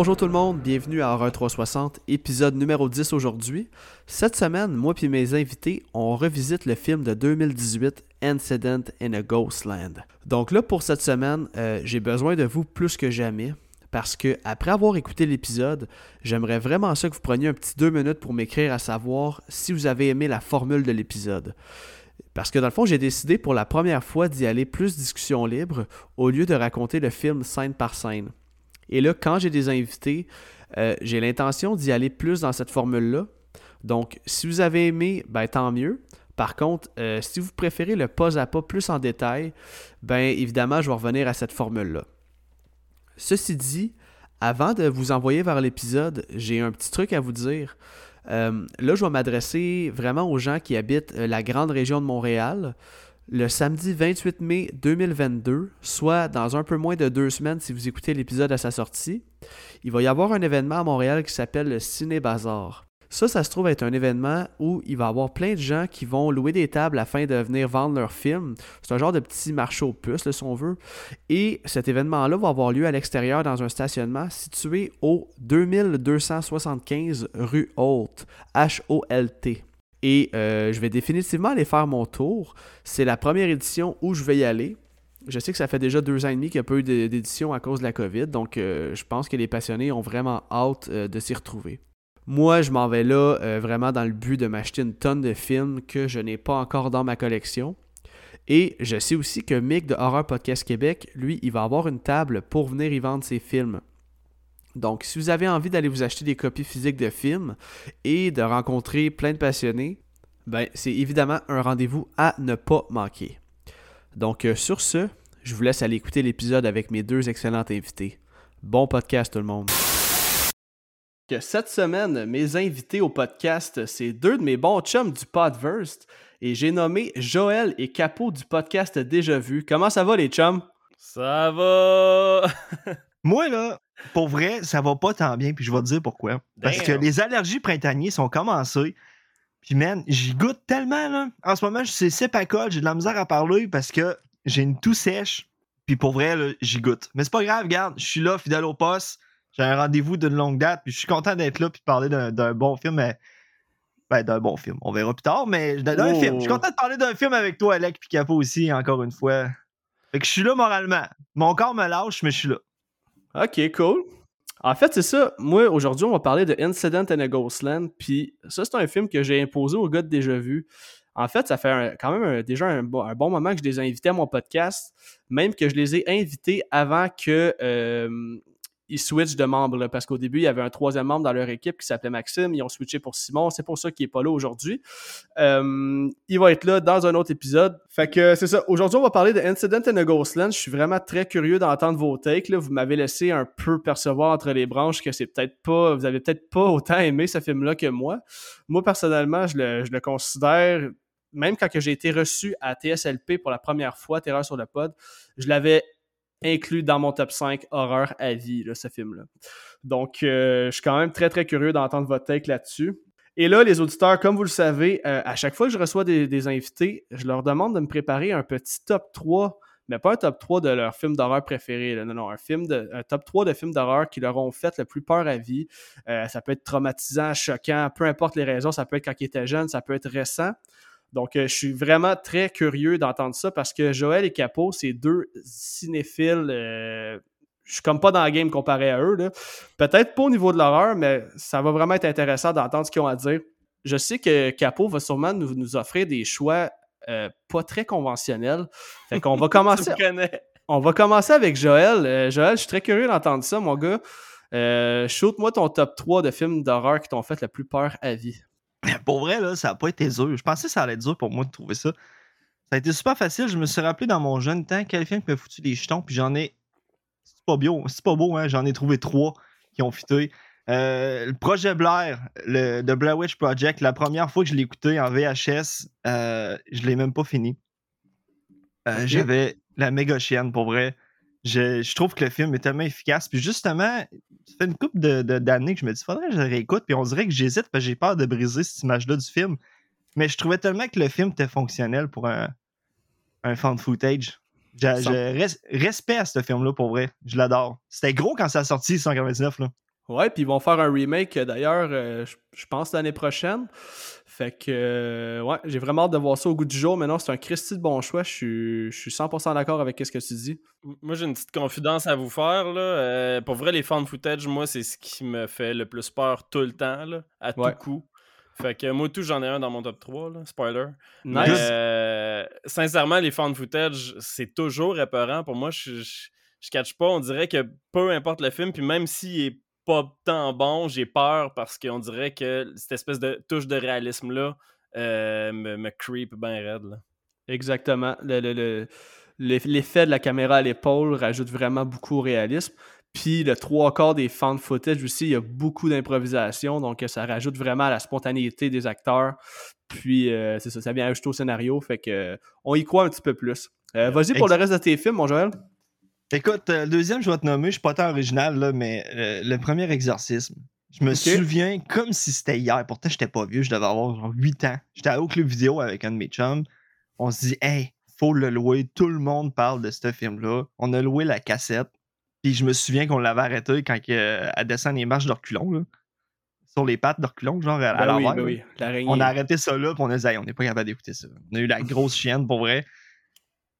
Bonjour tout le monde, bienvenue à Horror 360, épisode numéro 10 aujourd'hui. Cette semaine, moi et mes invités, on revisite le film de 2018 Incident in a Ghostland. Donc là, pour cette semaine, euh, j'ai besoin de vous plus que jamais parce que après avoir écouté l'épisode, j'aimerais vraiment ça que vous preniez un petit deux minutes pour m'écrire à savoir si vous avez aimé la formule de l'épisode. Parce que dans le fond, j'ai décidé pour la première fois d'y aller plus discussion libre au lieu de raconter le film scène par scène. Et là, quand j'ai des invités, euh, j'ai l'intention d'y aller plus dans cette formule-là. Donc, si vous avez aimé, ben tant mieux. Par contre, euh, si vous préférez le pas à pas plus en détail, ben évidemment, je vais revenir à cette formule-là. Ceci dit, avant de vous envoyer vers l'épisode, j'ai un petit truc à vous dire. Euh, là, je vais m'adresser vraiment aux gens qui habitent la grande région de Montréal. Le samedi 28 mai 2022, soit dans un peu moins de deux semaines si vous écoutez l'épisode à sa sortie, il va y avoir un événement à Montréal qui s'appelle le Ciné Bazar. Ça, ça se trouve être un événement où il va y avoir plein de gens qui vont louer des tables afin de venir vendre leurs films. C'est un genre de petit marché aux puces, si on veut. Et cet événement-là va avoir lieu à l'extérieur dans un stationnement situé au 2275 rue Holt, H-O-L-T. Et euh, je vais définitivement aller faire mon tour. C'est la première édition où je vais y aller. Je sais que ça fait déjà deux ans et demi qu'il n'y a pas eu d'édition à cause de la COVID, donc euh, je pense que les passionnés ont vraiment hâte euh, de s'y retrouver. Moi, je m'en vais là vraiment dans le but de m'acheter une tonne de films que je n'ai pas encore dans ma collection. Et je sais aussi que Mick de Horror Podcast Québec, lui, il va avoir une table pour venir y vendre ses films. Donc, si vous avez envie d'aller vous acheter des copies physiques de films et de rencontrer plein de passionnés, ben, c'est évidemment un rendez-vous à ne pas manquer. Donc, euh, sur ce, je vous laisse aller écouter l'épisode avec mes deux excellents invités. Bon podcast tout le monde cette semaine, mes invités au podcast, c'est deux de mes bons chums du Podverse et j'ai nommé Joël et Capot du podcast Déjà Vu. Comment ça va les chums? Ça va! Moi là, pour vrai, ça va pas tant bien, puis je vais te dire pourquoi. Parce que les allergies printanières sont commencées. Puis man, j'y goûte tellement là. En ce moment, je suis sépacole, j'ai de la misère à parler parce que j'ai une toux sèche. Puis pour vrai, j'y goûte. Mais c'est pas grave, regarde, je suis là, fidèle au poste. J'ai un rendez-vous d'une longue date, puis je suis content d'être là puis de parler d'un bon film. Mais... Ben, d'un bon film. On verra plus tard, mais d'un film. Je suis oh. content de parler d'un film avec toi, Alec, puis Capo aussi, encore une fois. Fait que je suis là moralement. Mon corps me lâche, mais je suis là. Ok, cool. En fait, c'est ça. Moi, aujourd'hui, on va parler de Incident in a Ghostland. Puis ça, c'est un film que j'ai imposé aux gars de Déjà Vu. En fait, ça fait quand même déjà un, bon moment que je les ai invités à mon podcast, même que je les ai invités avant que euh, ils switchent de membres parce qu'au début, il y avait un troisième membre dans leur équipe qui s'appelait Maxime. Ils ont switché pour Simon. C'est pour ça qu'il n'est pas là aujourd'hui. Euh, il va être là dans un autre épisode. Fait que c'est ça. Aujourd'hui, on va parler de Incident in a Ghostland. Je suis vraiment très curieux d'entendre vos takes. Là. Vous m'avez laissé un peu percevoir entre les branches que c'est peut-être pas. Vous avez peut-être pas autant aimé ce film-là que moi. Moi, personnellement, je le, je le considère même quand j'ai été reçu à TSLP pour la première fois, Terreur sur le pod, je l'avais inclus dans mon top 5 horreur à vie, ce film-là. Donc, euh, je suis quand même très, très curieux d'entendre votre take là-dessus. Et là, les auditeurs, comme vous le savez, euh, à chaque fois que je reçois des, invités, je leur demande de me préparer un petit top 3, mais pas un top 3 de leur film d'horreur préféré. Non, non, un, film de, un top 3 de films d'horreur qui leur ont fait le plus peur à vie. Euh, ça peut être traumatisant, choquant, peu importe les raisons. Ça peut être quand ils étaient jeunes, ça peut être récent. Donc, euh, je suis vraiment très curieux d'entendre ça parce que Joël et Capot, c'est deux cinéphiles. Euh, je suis comme pas dans la game comparé à eux. Peut-être pas au niveau de l'horreur, mais ça va vraiment être intéressant d'entendre ce qu'ils ont à dire. Je sais que Capot va sûrement nous, offrir des choix euh, pas très conventionnels. Fait qu'on va commencer. on va commencer avec Joël. Joël, je suis très curieux d'entendre ça, mon gars. Shoot-moi ton top 3 de films d'horreur qui t'ont fait le plus peur à vie. Pour vrai, là, ça n'a pas été dur. Je pensais que ça allait être dur pour moi de trouver ça. Ça a été super facile. Je me suis rappelé dans mon jeune temps quel film m'a foutu des jetons, puis j'en ai. C'est pas, bio, c'est pas beau, hein? J'en ai trouvé trois qui ont fité. Euh, le projet Blair, le The Blair Witch Project, la première fois que je l'ai écouté en VHS, euh, je l'ai même pas fini. Euh, j'avais la méga chienne, pour vrai je, trouve que le film est tellement efficace. Puis justement, ça fait une couple d'années que je me dis, faudrait que je réécoute. Puis on dirait que j'hésite parce que j'ai peur de briser cette image-là du film. Mais je trouvais tellement que le film était fonctionnel pour un, un fan footage. J'ai j'ai res- respect à ce film-là, pour vrai. Je l'adore. C'était gros quand ça a sorti, 199, là. Ouais, puis ils vont faire un remake euh, d'ailleurs, euh, je pense l'année prochaine. Fait que, euh, ouais, j'ai vraiment hâte de voir ça au goût du jour. Mais non, c'est un Christy de bon choix. Je suis, je suis 100% d'accord avec ce que tu dis. Moi, j'ai une petite confidence à vous faire. Là. Euh, pour vrai, les fan footage, moi, c'est ce qui me fait le plus peur tout le temps, là, à Ouais. tout coup. Fait que moi, tout, j'en ai un dans mon top 3, là, spoiler. Nice. Mais, euh, sincèrement, les fan footage, c'est toujours épeurant. Pour moi, je, je, je catch pas. On dirait que peu importe le film, puis même s'il est pas tant bon, j'ai peur parce qu'on dirait que cette espèce de touche de réalisme-là euh, me, me creep bien raide. là. Exactement. Le- le- le- L'effet de la caméra à l'épaule rajoute vraiment beaucoup au réalisme. Puis le trois quarts des fan footage aussi, il y a beaucoup d'improvisation, donc ça rajoute vraiment à la spontanéité des acteurs. Puis euh, c'est ça, ça vient ajouter au scénario, fait que euh, on y croit un petit peu plus. Euh, Vas-y pour le reste de tes films, mon Joël. Écoute, euh, le deuxième, je vais te nommer, je suis pas tant original, là, mais euh, le premier exorcisme. Je me souviens comme si c'était hier. Pourtant, j'étais pas vieux, je devais avoir genre 8 ans. J'étais au club vidéo avec un de mes chums. On se dit, hey, faut le louer. Tout le monde parle de ce film-là. On a loué la cassette. Puis je me souviens qu'on l'avait arrêté quand euh, elle descend les marches de reculons, là. Sur les pattes de reculons, genre à, à Ben oui, l'envers. ben oui. On a arrêté ça là, puis on a dit, Hey, on n'est pas capable d'écouter ça. On a eu la grosse chienne, pour vrai.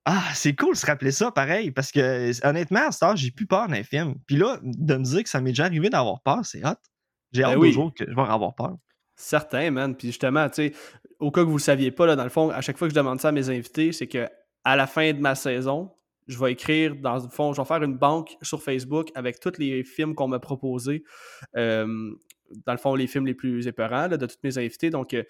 Ah, c'est cool de se rappeler ça, pareil, parce que honnêtement, à ce temps, j'ai plus peur d'un film. Puis là, de me dire que ça m'est déjà arrivé d'avoir peur, c'est hot. J'ai Ben hâte oui. jour que je vais avoir peur. Certain, man. Puis justement, tu sais, au cas que vous le saviez pas, là, dans le fond, à chaque fois que je demande ça à mes invités, c'est que à la fin de ma saison, je vais écrire, dans le fond, je vais faire une banque sur Facebook avec tous les films qu'on m'a proposés. Euh, dans le fond, les films les plus épeurants là, de tous mes invités. Donc, euh,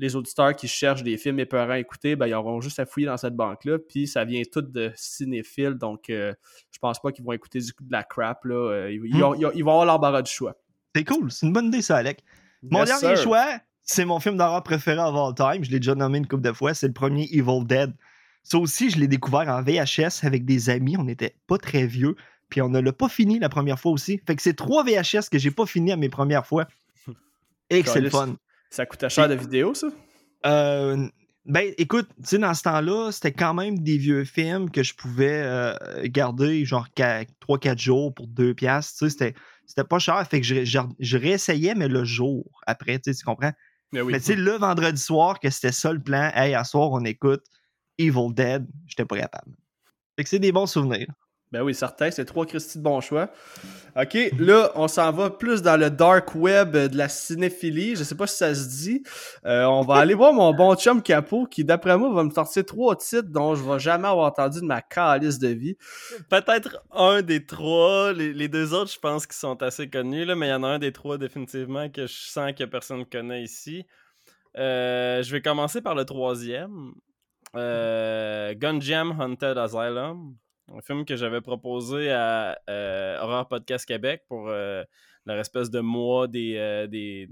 les auditeurs qui cherchent des films épeurants à écouter, ben, ils auront juste à fouiller dans cette banque-là. Puis ça vient tout de cinéphiles. Donc, euh, je pense pas qu'ils vont écouter du, de la crap. Là. Euh, ils, ils ont- ils ont- ils vont avoir l'embarras du choix. C'est cool, c'est une bonne idée, ça, Alec. Mon dernier sir. choix, c'est mon film d'horreur préféré of all time. Je l'ai déjà nommé une couple de fois. C'est le premier Evil Dead. Ça aussi, je l'ai découvert en VHS avec des amis. On n'était pas très vieux. Puis on ne l'a pas fini la première fois aussi. Fait que c'est trois VHS que j'ai pas fini à mes premières fois. Et que c'est le fun. Ça coûtait cher de vidéo, ça? Euh, ben, écoute, tu sais, dans ce temps-là, c'était quand même des vieux films que je pouvais euh, garder genre 3-4 jours pour 2 piastres. Tu sais, c'était, c'était pas cher. Fait que je, je, je réessayais, mais le jour après, tu sais, tu comprends? Mais oui. Mais tu sais, le vendredi soir, que c'était ça le plan, hey, à soir, on écoute Evil Dead, j'étais pas capable. Fait que c'est des bons souvenirs. Ben oui, certain, c'est trois Christy de bon choix. OK, là, on s'en va plus dans le dark web de la cinéphilie. Je sais pas si ça se dit. Euh, on va aller voir mon bon chum Capot qui, d'après moi, va me sortir trois titres dont je vais jamais avoir entendu de ma calice de vie. Peut-être un des trois. Les, les deux autres, je pense qu'ils sont assez connus, là, mais il y en a un des trois définitivement que je sens que personne ne connaît ici. Euh, je vais commencer par le troisième. Euh, Gunjam Haunted Asylum. Un film que j'avais proposé à euh, Horror Podcast Québec pour euh, leur espèce de mois des, euh, des,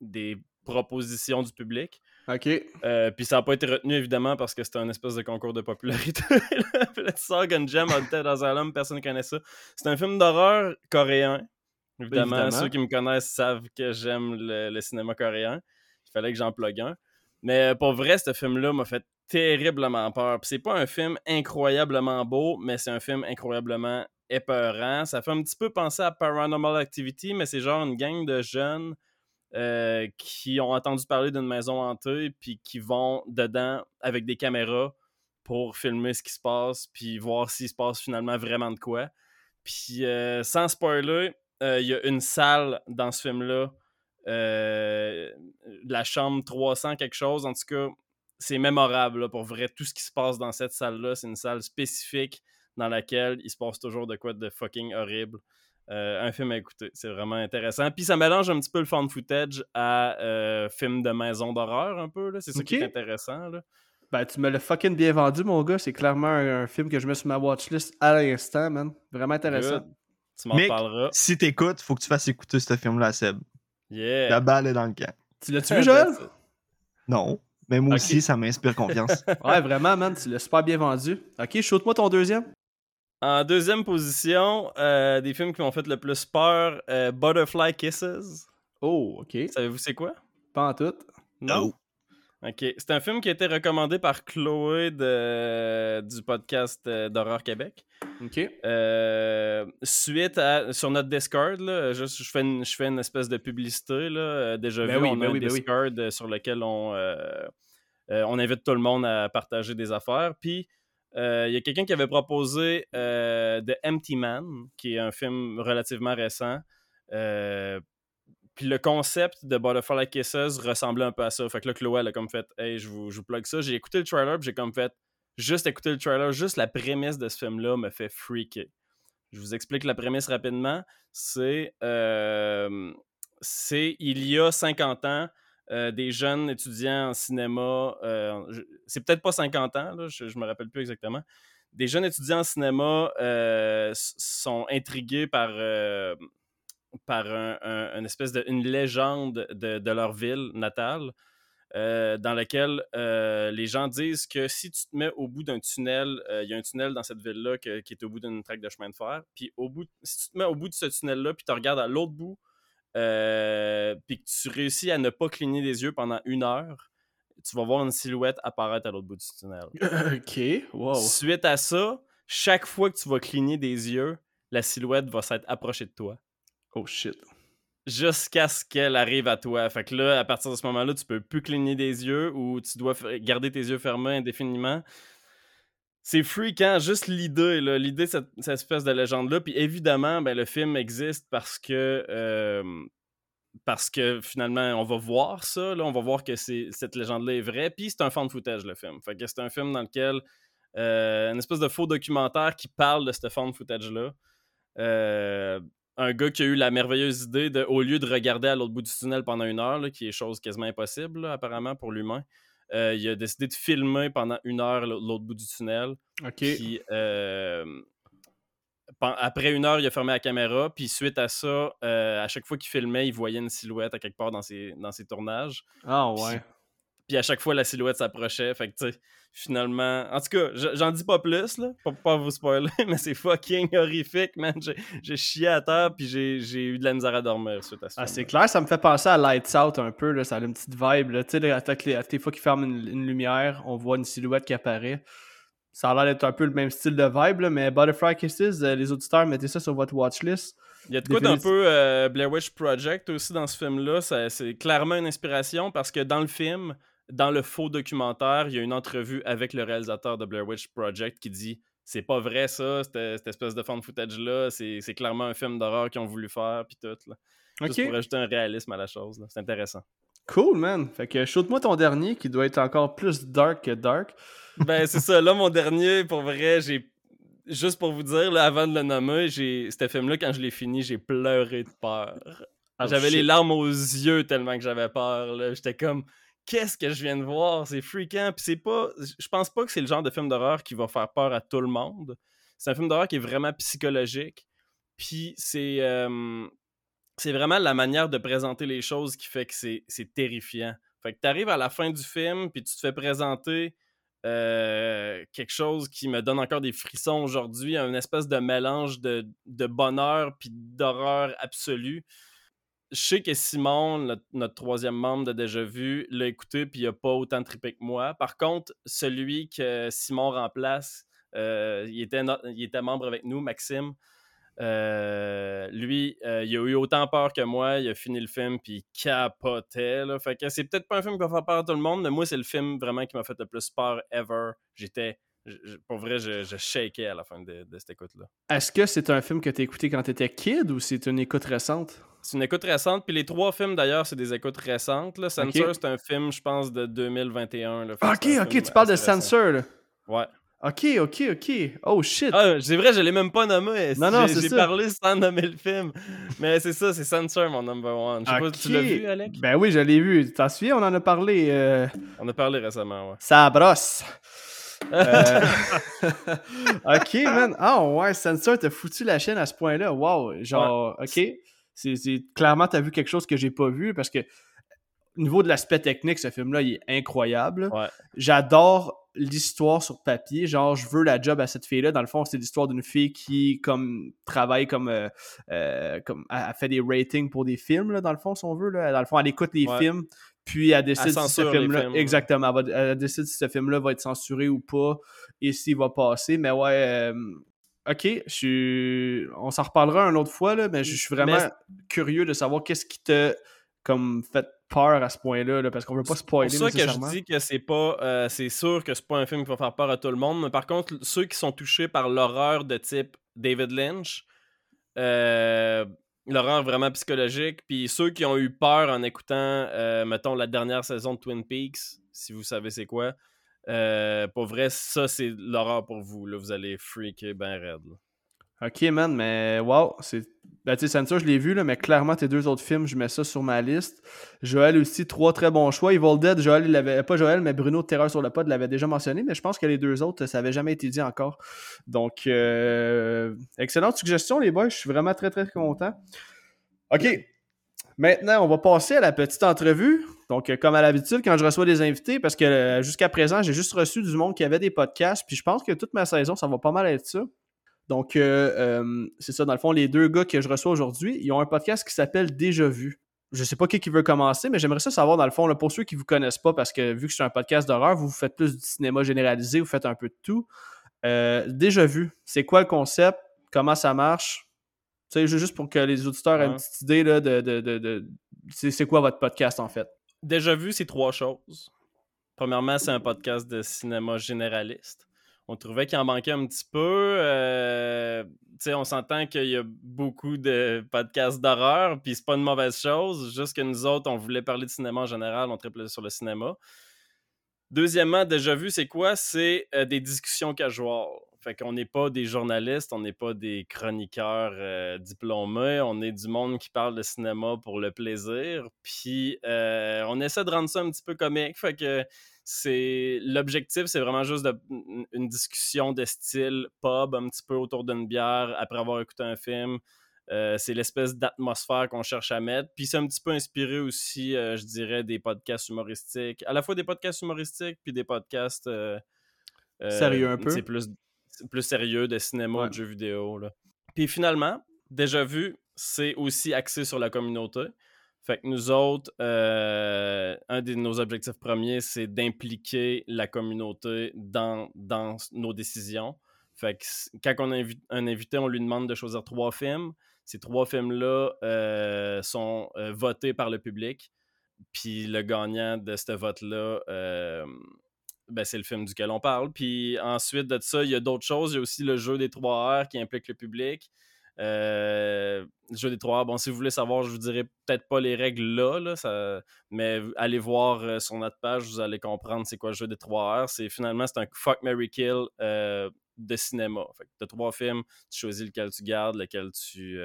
des propositions du public. OK. Euh, puis ça n'a pas été retenu évidemment parce que c'était un espèce de concours de popularité. Puis là, tu sors Gunjam Haunted Asylum, personne ne connaît ça. C'est un film d'horreur coréen. Évidemment, Évidemment. ceux qui me connaissent savent que j'aime le, le cinéma coréen. Il fallait que j'en plug un. Mais pour vrai, ce film-là m'a fait terriblement peur. C'est pas un film incroyablement beau, mais c'est un film incroyablement épeurant. Ça fait un petit peu penser à Paranormal Activity, mais c'est genre une gang de jeunes euh, qui ont entendu parler d'une maison hantée, puis qui vont dedans avec des caméras pour filmer ce qui se passe, puis voir s'il se passe finalement vraiment de quoi. Puis euh, sans spoiler, euh, il y a une salle dans ce film-là, la chambre 300 quelque chose, en tout cas, c'est mémorable là, pour vrai. Tout ce qui se passe dans cette salle-là, c'est une salle spécifique dans laquelle il se passe toujours de quoi de fucking horrible. Euh, un film à écouter, c'est vraiment intéressant. Puis ça mélange un petit peu le fan footage à euh, film de maison d'horreur un peu. là. C'est ça qui est intéressant. Là. Ben, tu me l'as fucking bien vendu, mon gars. C'est clairement un, un film que je mets sur ma watchlist à l'instant, man. Vraiment intéressant. Good. Tu m'en parleras. Si t'écoutes, faut que tu fasses écouter ce film-là à Seb. Yeah. La balle est dans le camp. Tu l'as-tu vu, Joël? Non. Mais moi aussi, ça m'inspire confiance. Ouais, vraiment, man. Tu l'as super bien vendu. OK, shoot-moi ton deuxième. En deuxième position, euh, des films qui m'ont fait le plus peur, euh, Butterfly Kisses. Oh, OK. Savez-vous c'est quoi? Pas en tout. Non? Ok. C'est un film qui a été recommandé par Chloé de, du podcast euh, d'Horreur Québec. Ok. Euh, suite à. Sur notre Discord, là, je, fais une, je fais une espèce de publicité. Là, euh, déjà Ben vu, oui, on ben a oui, un ben. Discord sur lequel on, euh, euh, on invite tout le monde à partager des affaires. Puis. Il y a quelqu'un qui avait proposé The Empty Man, qui est un film relativement récent. Puis le concept de Butterfly Kisses ressemblait un peu à ça. Fait que là, Chloé, elle a comme fait Hey, je vous, je plug ça. J'ai écouté le trailer, j'ai comme fait Juste écouter le trailer, juste la prémisse de ce film-là me fait freaker. Je vous explique la prémisse rapidement. C'est. euh, c'est il y a 50 ans, euh, des jeunes étudiants en cinéma. euh, c'est peut-être pas 50 ans, là, je, je me rappelle plus exactement. Des jeunes étudiants en cinéma sont intrigués par. Par un, un- une espèce de une légende de, de leur ville natale, euh, dans laquelle euh, les gens disent que si tu te mets au bout d'un tunnel, euh, il y a un tunnel dans cette ville-là qui est au bout d'une traque de chemin de fer, puis au bout, si tu te mets au bout de ce tunnel-là, puis tu regardes à l'autre bout, puis que tu réussis à ne pas cligner des yeux pendant une heure, tu vas voir une silhouette apparaître à l'autre bout du tunnel. ok. Wow. Suite à ça, chaque fois que tu vas cligner des yeux, la silhouette va s'être approchée de toi Oh shit. jusqu'à ce qu'elle arrive à toi. Fait que là, à partir de ce moment-là, tu peux plus cligner des yeux ou tu dois garder tes yeux fermés indéfiniment. C'est freakant, juste l'idée, là, l'idée de cette, cette espèce de légende-là. Puis évidemment, ben, le film existe parce que euh, parce que finalement, on va voir ça, là, on va voir que c'est, cette légende-là est vraie. Puis c'est un fan footage, le film. Fait que c'est un film dans lequel euh, une espèce de faux documentaire qui parle de ce fan footage-là. Euh, un gars qui a eu la merveilleuse idée de, au lieu de regarder à l'autre bout du tunnel pendant une heure, là, qui est chose quasiment impossible, là, apparemment, pour l'humain, euh, il a décidé de filmer pendant une heure l'autre bout du tunnel. Ok. Puis, euh, après une heure, il a fermé la caméra. Puis, suite à ça, euh, à chaque fois qu'il filmait, il voyait une silhouette à quelque part dans ses, dans ses tournages. Ah ouais. Puis, à chaque fois, la silhouette s'approchait. Fait que, tu sais, finalement. En tout cas, je- j'en dis pas plus, là, pour pas vous spoiler, mais c'est fucking horrifique, man. J'ai- chié à terre, puis j'ai eu de la misère à dormir suite à ça. Ah, c'est clair, ça me fait penser à Lights Out un peu, là, ça a une petite vibe. Là. Tu sais, à toutes fois qu'ils ferment une, une lumière, on voit une silhouette qui apparaît. Ça a l'air d'être un peu le même style de vibe, là, mais Butterfly Kisses, euh, les auditeurs, mettez ça sur votre watchlist. Il y a de quoi d'un peu euh, Blair Witch Project aussi dans ce film-là. C'est clairement une inspiration parce que dans le film, dans le faux documentaire, il y a une entrevue avec le réalisateur de Blair Witch Project qui dit c'est pas vrai ça, cette, cette espèce de fan footage-là, c'est c'est clairement un film d'horreur qu'ils ont voulu faire, puis tout. Là. Juste Ok, pour ajouter un réalisme à la chose. là. C'est intéressant. cool, man. Fait que shoot-moi ton dernier qui doit être encore plus dark que dark. Ben, c'est ça. Là, mon dernier, pour vrai, j'ai. Juste pour vous dire, là, avant de le nommer, j'ai. Ce film-là, quand je l'ai fini, j'ai pleuré de peur. Oh, j'avais les larmes aux yeux tellement que j'avais peur. là. J'étais comme. Qu'est-ce que je viens de voir? C'est freakant. Puis c'est pas. Je pense pas que c'est le genre de film d'horreur qui va faire peur à tout le monde. C'est un film d'horreur qui est vraiment psychologique. Puis c'est. vraiment la manière de présenter les choses qui fait que c'est terrifiant. Fait que t'arrives à la fin du film, puis tu te fais présenter euh, quelque chose qui me donne encore des frissons aujourd'hui, un espèce de mélange de, de bonheur puis d'horreur absolue. Je sais que Simon, notre, troisième membre de Déjà Vu, l'a écouté puis il a pas autant trippé que moi. Par contre, celui que Simon remplace, euh, il, était il était membre avec nous, Maxime. Euh, lui, euh, il a eu autant peur que moi. Il a fini le film puis il capotait. Là. Fait que c'est peut-être pas un film qui va faire peur à tout le monde, mais moi, c'est le film vraiment qui m'a fait le plus peur ever. J'étais. Pour vrai, je, je shakais à la fin de, cette écoute-là. Est-ce que c'est un film que t'as écouté quand t'étais kid ou c'est une écoute récente? C'est une écoute récente, puis les trois films d'ailleurs, c'est des écoutes récentes. Là. Censor, c'est un film, je pense, de 2021. là. Fait que Ok, ok, tu parles de. Censor, là. Ouais. Ok, ok, ok. Oh shit. Ah, c'est vrai, je l'ai même pas nommé. Non, non, J'ai- parlé sans nommer le film. Mais c'est ça, c'est Censor, mon number one. Je sais pas si tu l'as vu, Alec. Ben oui, je l'ai vu. T'en souviens, on en a parlé. euh, On a parlé récemment, ouais. Ça brosse. Euh, ok, man. Ah ouais, Sensor t'a foutu la chaîne à ce point-là. Wow. Genre, ok. C'est, Clairement, t'as vu quelque chose que j'ai pas vu parce que au niveau de l'aspect technique, ce film-là, il est incroyable. Ouais. J'adore l'histoire sur papier. Genre, je veux la job à cette fille-là. Dans le fond, c'est l'histoire d'une fille qui, comme, travaille comme. euh, euh, comme elle fait des ratings pour des films, là, dans le fond, si on veut. Là. Dans le fond, elle écoute les Ouais. films, Puis elle décide Elle si ce film-là. Exactement. Elle, va- elle décide si ce film-là va être censuré ou pas et s'il va passer. Mais ouais. euh, ok, je suis. On s'en reparlera une autre fois, là, mais je suis vraiment Mais- curieux de savoir qu'est-ce qui t'a comme fait peur à ce point-là, là, parce qu'on veut pas C'est spoiler pour ça que je dis que c'est pas. euh, c'est sûr que c'est pas un film qui va faire peur à tout le monde. Mais par contre, ceux qui sont touchés par l'horreur de type David Lynch, euh, l'horreur vraiment psychologique, puis ceux qui ont eu peur en écoutant, euh, mettons, la dernière saison de Twin Peaks, si vous savez c'est quoi, euh, pour vrai, ça c'est l'horreur pour vous. Là, vous allez freaker ben raide. là. Ok, man, mais wow, c'est. Ben, tu sais, je l'ai vu, là, mais clairement, tes deux autres films, je mets ça sur ma liste. Joël aussi, trois très bons choix. Evil Dead, Joël, il l'avait. Pas Joël, mais Bruno Terreur sur le pod l'avait déjà mentionné, mais je pense que les deux autres, ça avait jamais été dit encore. Donc, euh, excellente suggestion, les boys. Je suis vraiment très, très content. Ok. Maintenant, on va passer à la petite entrevue. Donc, euh, comme à l'habitude, quand je reçois des invités, parce que euh, jusqu'à présent, j'ai juste reçu du monde qui avait des podcasts, puis je pense que toute ma saison, ça va pas mal être ça. Donc, euh, c'est ça, dans le fond, les deux gars que je reçois aujourd'hui, ils ont un podcast qui s'appelle Déjà Vu. Je sais pas qui, qui veut commencer, mais j'aimerais ça savoir, dans le fond, pour ceux qui vous connaissent pas, parce que vu que c'est un podcast d'horreur, vous, faites plus du cinéma généralisé, vous faites un peu de tout. Déjà Vu, c'est quoi le concept? Comment ça marche? Tu sais, juste pour que les auditeurs aient une petite idée là, de, de, de, de- c'est c'est quoi votre podcast, en fait? Déjà vu, c'est trois choses. Premièrement, c'est un podcast de cinéma généraliste. On trouvait qu'il en manquait un petit peu. euh, tu sais, on s'entend qu'il y a beaucoup de podcasts d'horreur, puis c'est pas une mauvaise chose. Juste que nous autres, on voulait parler de cinéma en général, on triplait sur le cinéma. Deuxièmement, déjà vu, c'est quoi? C'est euh, des discussions casual. Fait qu'on n'est pas des journalistes, on n'est pas des chroniqueurs euh, diplômés, on est du monde qui parle de cinéma pour le plaisir. Puis euh, on essaie de rendre ça un petit peu comique. Fait que c'est l'objectif, c'est vraiment juste de- une discussion de style pub, un petit peu autour d'une bière après avoir écouté un film. Euh, c'est l'espèce d'atmosphère qu'on cherche à mettre. Puis c'est un petit peu inspiré aussi, je dirais, des podcasts humoristiques. À la fois des podcasts humoristiques, puis des podcasts. Sérieux un peu? C'est plus, plus sérieux de cinéma ou Ouais. de jeux vidéo. Là. Puis finalement, déjà vu, c'est aussi axé sur la communauté. Fait que nous autres, euh, un de nos objectifs premiers, c'est d'impliquer la communauté dans, dans nos décisions. Fait que quand on a invi- un invité, on lui demande de choisir trois films. Ces trois films-là euh, sont euh, votés par le public. Puis le gagnant de ce vote-là, ben, c'est le film duquel on parle. Puis ensuite de ça, il y a d'autres choses. Il y a aussi le jeu des 3 R qui implique le public. Euh, le jeu des 3 R, bon, si vous voulez savoir, je vous dirai peut-être pas les règles là, là, mais allez voir euh, sur notre page, vous allez comprendre c'est quoi le jeu des 3 R. C'est finalement c'est un fuck Mary Kill euh, de cinéma. Fait que t'as trois films, tu choisis lequel tu gardes, lequel tu,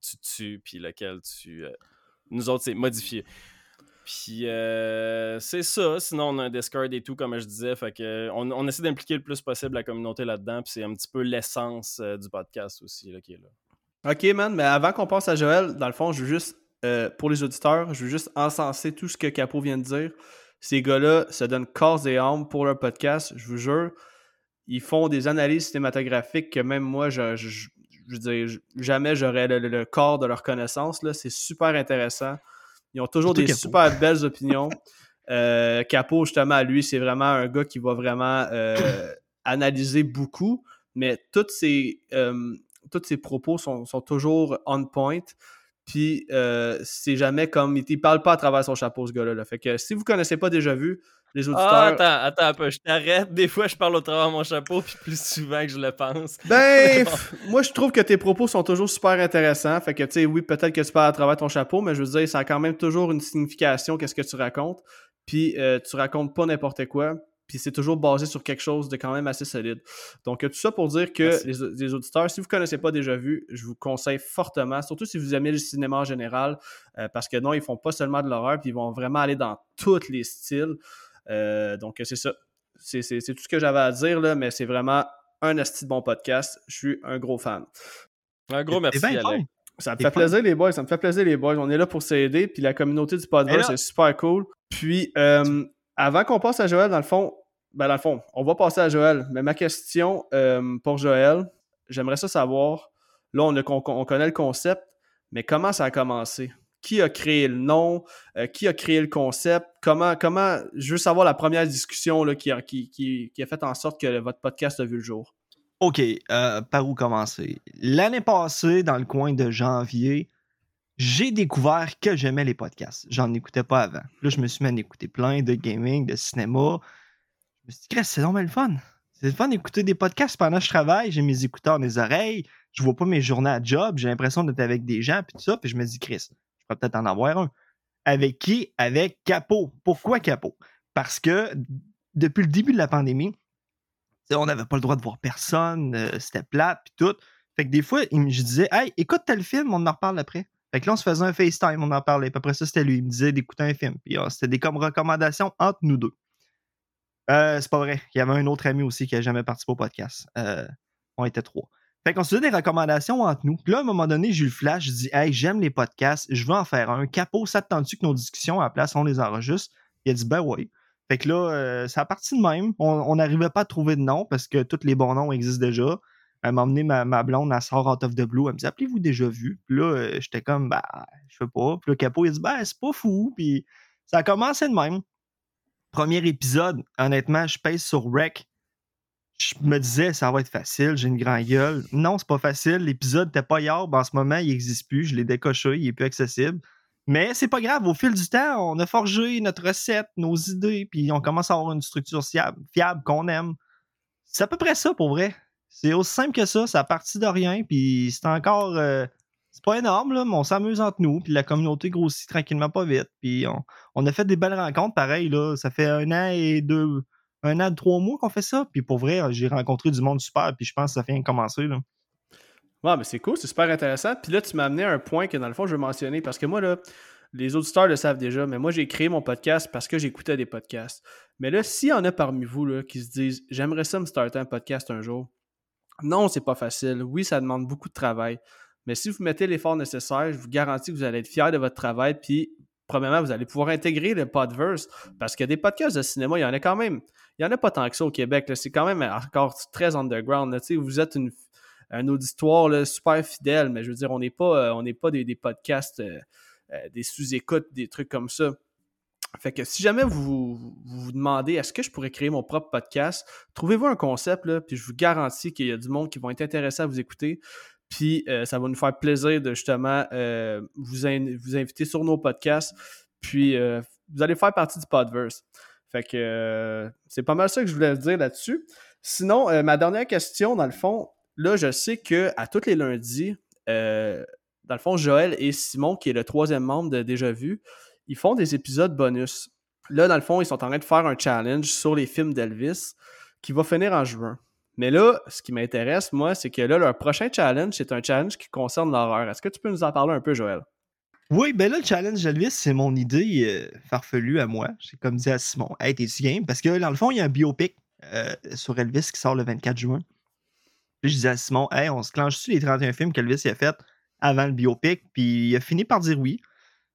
tu tues, puis lequel tu. Nous autres, c'est modifié. Puis euh, c'est ça. Sinon, on a un Discord et tout, comme je disais. Fait que on, on essaie d'impliquer le plus possible la communauté là-dedans. Puis c'est un petit peu l'essence euh, du podcast aussi qui est là. Ok, man, mais avant qu'on passe à Joël, dans le fond, je veux juste, euh, pour les auditeurs, je veux juste encenser tout ce que Capo vient de dire. Ces gars-là se donnent corps et âme pour leur podcast, je vous jure. Ils font des analyses cinématographiques que même moi, je, jamais j'aurais le, le- corps de leur connaissance. C'est super intéressant. Ils ont toujours des super belles opinions. Euh, Capo, justement, lui, c'est vraiment un gars qui va vraiment euh, analyser beaucoup, mais toutes ses, euh, tous ses propos sont, sont toujours on point. Puis euh, c'est jamais comme. Il, il parle pas à travers son chapeau, ce gars-là. là. Fait que si vous connaissez pas déjà vu, les auditeurs. Ah, attends, attends un peu. Je t'arrête. Des fois, je parle au travers de mon chapeau, puis plus souvent que je le pense. Ben, moi, je trouve que tes propos sont toujours super intéressants. Fait que, tu sais, oui, peut-être que tu parles à travers ton chapeau, mais je veux dire, ça a quand même toujours une signification, qu'est-ce que tu racontes. Puis, euh, tu racontes pas n'importe quoi. Puis, c'est toujours basé sur quelque chose de quand même assez solide. Donc, tout ça pour dire que les, les auditeurs, si vous connaissez pas déjà vu, je vous conseille fortement, surtout si vous aimez le cinéma en général, euh, parce que non, ils font pas seulement de l'horreur, puis ils vont vraiment aller dans tous les styles. Euh, donc, c'est ça. C'est c'est- c'est tout ce que j'avais à dire, là, mais c'est vraiment un asti de bon podcast. Je suis un gros fan. Un gros merci, fin. Ça me fait plaisir, les boys. Ça me fait plaisir, les boys. On est là pour s'aider. Puis la communauté du là- c'est super cool. Puis, euh, avant qu'on passe à Joël, dans le fond, ben, dans le fond, on va passer à Joël. Mais ma question euh, pour Joël, j'aimerais ça savoir. Là, on, a- on- on connaît le concept, mais comment ça a commencé? Qui a créé le nom, euh, qui a créé le concept, comment, comment, je veux savoir la première discussion là, qui, a, fait en sorte que votre podcast a vu le jour. OK, euh, par où commencer? L'année passée, dans le coin de janvier, j'ai découvert que j'aimais les podcasts. J'en écoutais pas avant. Là, je me suis mis à écouter plein de gaming, de cinéma. Je me suis dit, c'est normal le fun. C'est le fun d'écouter des podcasts pendant que je travaille. J'ai mes écouteurs dans les oreilles. Je vois pas mes journées à job. J'ai l'impression d'être avec des gens, puis tout ça. Puis je me dis, Chris, pourrais peut-être en avoir un. Avec qui? Avec Capo. Pourquoi Capo? Parce que depuis le début de la pandémie, on n'avait pas le droit de voir personne, euh, c'était plate, puis tout. Fait que des fois, je disais, hey, écoute tel film, on en reparle après. Fait que là, on se faisait un FaceTime, on en parlait. Puis après ça, c'était lui. Il me disait d'écouter un film. Puis ah, c'était des comme recommandations entre nous deux. Euh, c'est pas vrai. Il y avait un autre ami aussi qui n'a jamais participé au podcast. Euh, on était trois. Fait qu'on se faisait des recommandations entre nous. Puis là, à un moment donné, j'ai eu le flash. Je dis, hey, j'aime les podcasts. Je veux en faire un. Capot, ça te tente-tu que nos discussions à la place, on les enregistre? Il a dit, ben oui. Fait que là, euh, ça a parti de même. On n'arrivait pas à trouver de nom parce que tous les bons noms existent déjà. Elle m'a emmené ma, blonde, elle sort Out of the Blue. Elle me dit Appelez-vous déjà vu? Puis là, euh, j'étais comme Bah, je sais pas. Puis le capot, il dit Ben, c'est pas fou. Puis ça a commencé de même. Premier épisode, honnêtement, je pèse sur Rec. Je me disais, ça va être facile, j'ai une grande gueule. Non, c'est pas facile. L'épisode n'était pas hier. En ce moment, il n'existe plus. Je l'ai décoché, il est plus accessible. Mais c'est pas grave, au fil du temps, on a forgé notre recette, nos idées, puis on commence à avoir une structure fiable, qu'on aime. C'est à peu près ça pour vrai. C'est aussi simple que ça, ça a parti de rien, puis c'est encore. Euh, c'est pas énorme, là, mais on s'amuse entre nous, puis la communauté grossit tranquillement pas vite. Puis on, a fait des belles rencontres, pareil, là. Ça fait un an et deux. Un an, trois mois qu'on fait ça, puis pour vrai, j'ai rencontré du monde super, puis je pense que ça vient de commencer, là. Ouais, mais c'est cool, c'est super intéressant. Puis là, tu m'as amené à un point que dans le fond, je veux mentionner parce que moi, là, les auditeurs le savent déjà, mais moi, j'ai créé mon podcast parce que j'écoutais des podcasts. Mais là, s'il y en a parmi vous là, qui se disent J'aimerais ça me starter un podcast un jour, non, c'est pas facile. Oui, ça demande beaucoup de travail. Mais si vous mettez l'effort nécessaire, je vous garantis que vous allez être fier de votre travail. Puis, premièrement, vous allez pouvoir intégrer le podverse parce que des podcasts de cinéma, il y en a quand même. Il n'y en a pas tant que ça au Québec. C'est quand même encore très underground. Vous êtes un auditoire super fidèle, mais je veux dire, on n'est pas, euh, des, podcasts, euh, euh, des sous-écoutes, des trucs comme ça. Fait que si jamais vous vous, demandez est-ce que je pourrais créer mon propre podcast, trouvez-vous un concept, puis je vous garantis qu'il y a du monde qui va être intéressé à vous écouter. Puis ça va nous faire plaisir de justement vous, vous inviter sur nos podcasts. Puis vous allez faire partie du Podverse. Fait que c'est pas mal ça que je voulais dire là-dessus. Sinon, ma dernière question, dans le fond, là, je sais que à tous les lundis, euh, dans le fond, Joël et Simon, qui est le troisième membre de Déjà Vu, ils font des épisodes bonus. Là, dans le fond, ils sont en train de faire un challenge sur les films d'Elvis qui va finir en juin. Mais là, ce qui m'intéresse, moi, c'est que là, leur prochain challenge, c'est un challenge qui concerne l'horreur. Est-ce que tu peux nous en parler un peu, Joël? Oui, ben là, le challenge d'Elvis, c'est mon idée euh, farfelue à moi. J'ai comme dit à Simon, hey, t'es-tu game? Parce que dans le fond, il y a un biopic euh, sur Elvis qui sort le 24 juin. Puis je disais à Simon, hey, on se clenche-tu les 31 films qu'Elvis a fait avant le biopic? Puis il a fini par dire oui.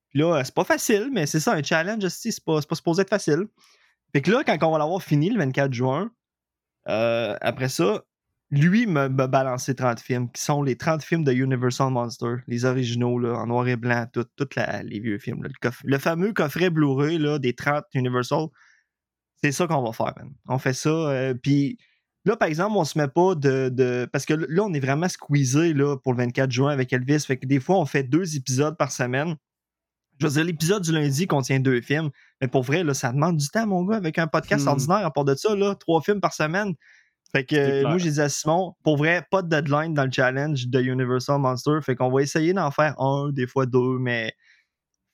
Puis là, c'est pas facile, mais c'est ça, un challenge aussi, c'est pas, pas supposé être facile. Puis que là, quand on va l'avoir fini le 24 juin, euh, après ça, lui m'a balancé 30 films, qui sont les 30 films de Universal Monster, les originaux, là, en noir et blanc, tous les vieux films. le, fameux coffret Blu-ray des 30 Universal, c'est ça qu'on va faire. On fait ça, euh, puis Là, par exemple, on se met pas de, Parce que là, on est vraiment squeezé là, pour le 24 juin avec Elvis. Fait que des fois, on fait deux épisodes par semaine. Je veux dire, l'épisode du lundi contient deux films. Mais pour vrai, là, ça demande du temps, mon gars, avec un podcast hmm. ordinaire. À part de ça, là, trois films par semaine. Fait que moi, j'ai dit à Simon, pour vrai, pas de deadline dans le challenge de Universal Monster. Fait qu'on va essayer d'en faire un, des fois deux, mais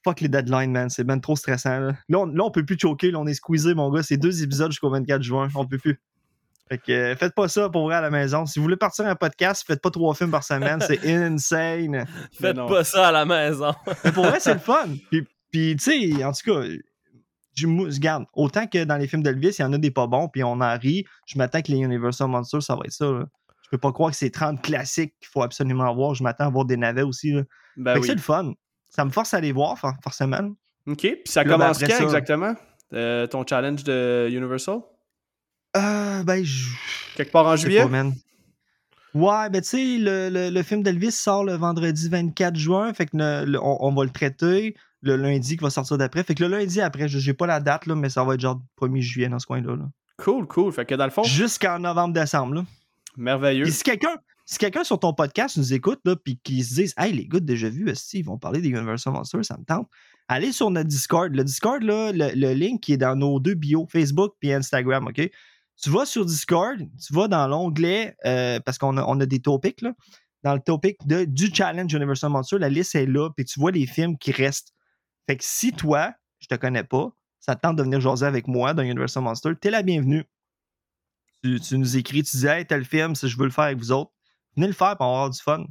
fuck les deadlines, man. C'est même trop stressant. Là, là, on, là, peut plus choquer. Là, on est squeezé, mon gars. C'est deux épisodes jusqu'au 24 juin. On peut plus. Fait que euh, faites pas ça pour vrai à la maison. Si vous voulez partir un podcast, faites pas trois films par semaine. C'est insane. Faites pas ça à la maison. Mais pour vrai, c'est le fun. Puis, puis tu sais, en tout cas, je regarde, autant que dans les films d'Elvis, il y en a des pas bons, puis on en rit. Je m'attends que les Universal Monsters, ça va être ça. Je peux pas croire que c'est 30 classiques qu'il faut absolument voir. Je m'attends à voir des navets aussi. Ben fait que c'est le fun. Ça me force à les voir, forcément. OK. Puis ça ben, commence quand exactement? Euh, ton challenge de Universal? Euh, ben, Quelque part en juillet? Ouais, ben tu sais, le, le, le film d'Elvis sort le vendredi 24 juin, fait que le- on, on va le traiter le lundi qui va sortir d'après. Fait que le lundi après, je j'ai pas la date, là, mais ça va être genre 1er juillet dans ce coin-là. là. Cool, cool. Fait que dans le fond, Jusqu'en novembre-décembre. merveilleux. Puis si quelqu'un si quelqu'un sur ton podcast nous écoute, là, puis qui se disent Hey, les gars, déjà vu, ils vont parler des Universal Monsters, ça me tente. Allez sur notre Discord. Le Discord, là, le, le link qui est dans nos deux bios, Facebook puis Instagram, OK? Tu vas sur Discord, tu vas dans l'onglet, euh, parce qu'on a, on a des topics, là. Dans le topic de, du Challenge Universal Monsters, la liste est là, puis tu vois les films qui restent. Fait que si toi, je te connais pas, ça te tente de venir jaser avec moi dans Universal Monsters, t'es la bienvenue. Tu, tu nous écris, tu dis Hey, tel film, si je veux le faire avec vous autres, venez le faire pour avoir du fun.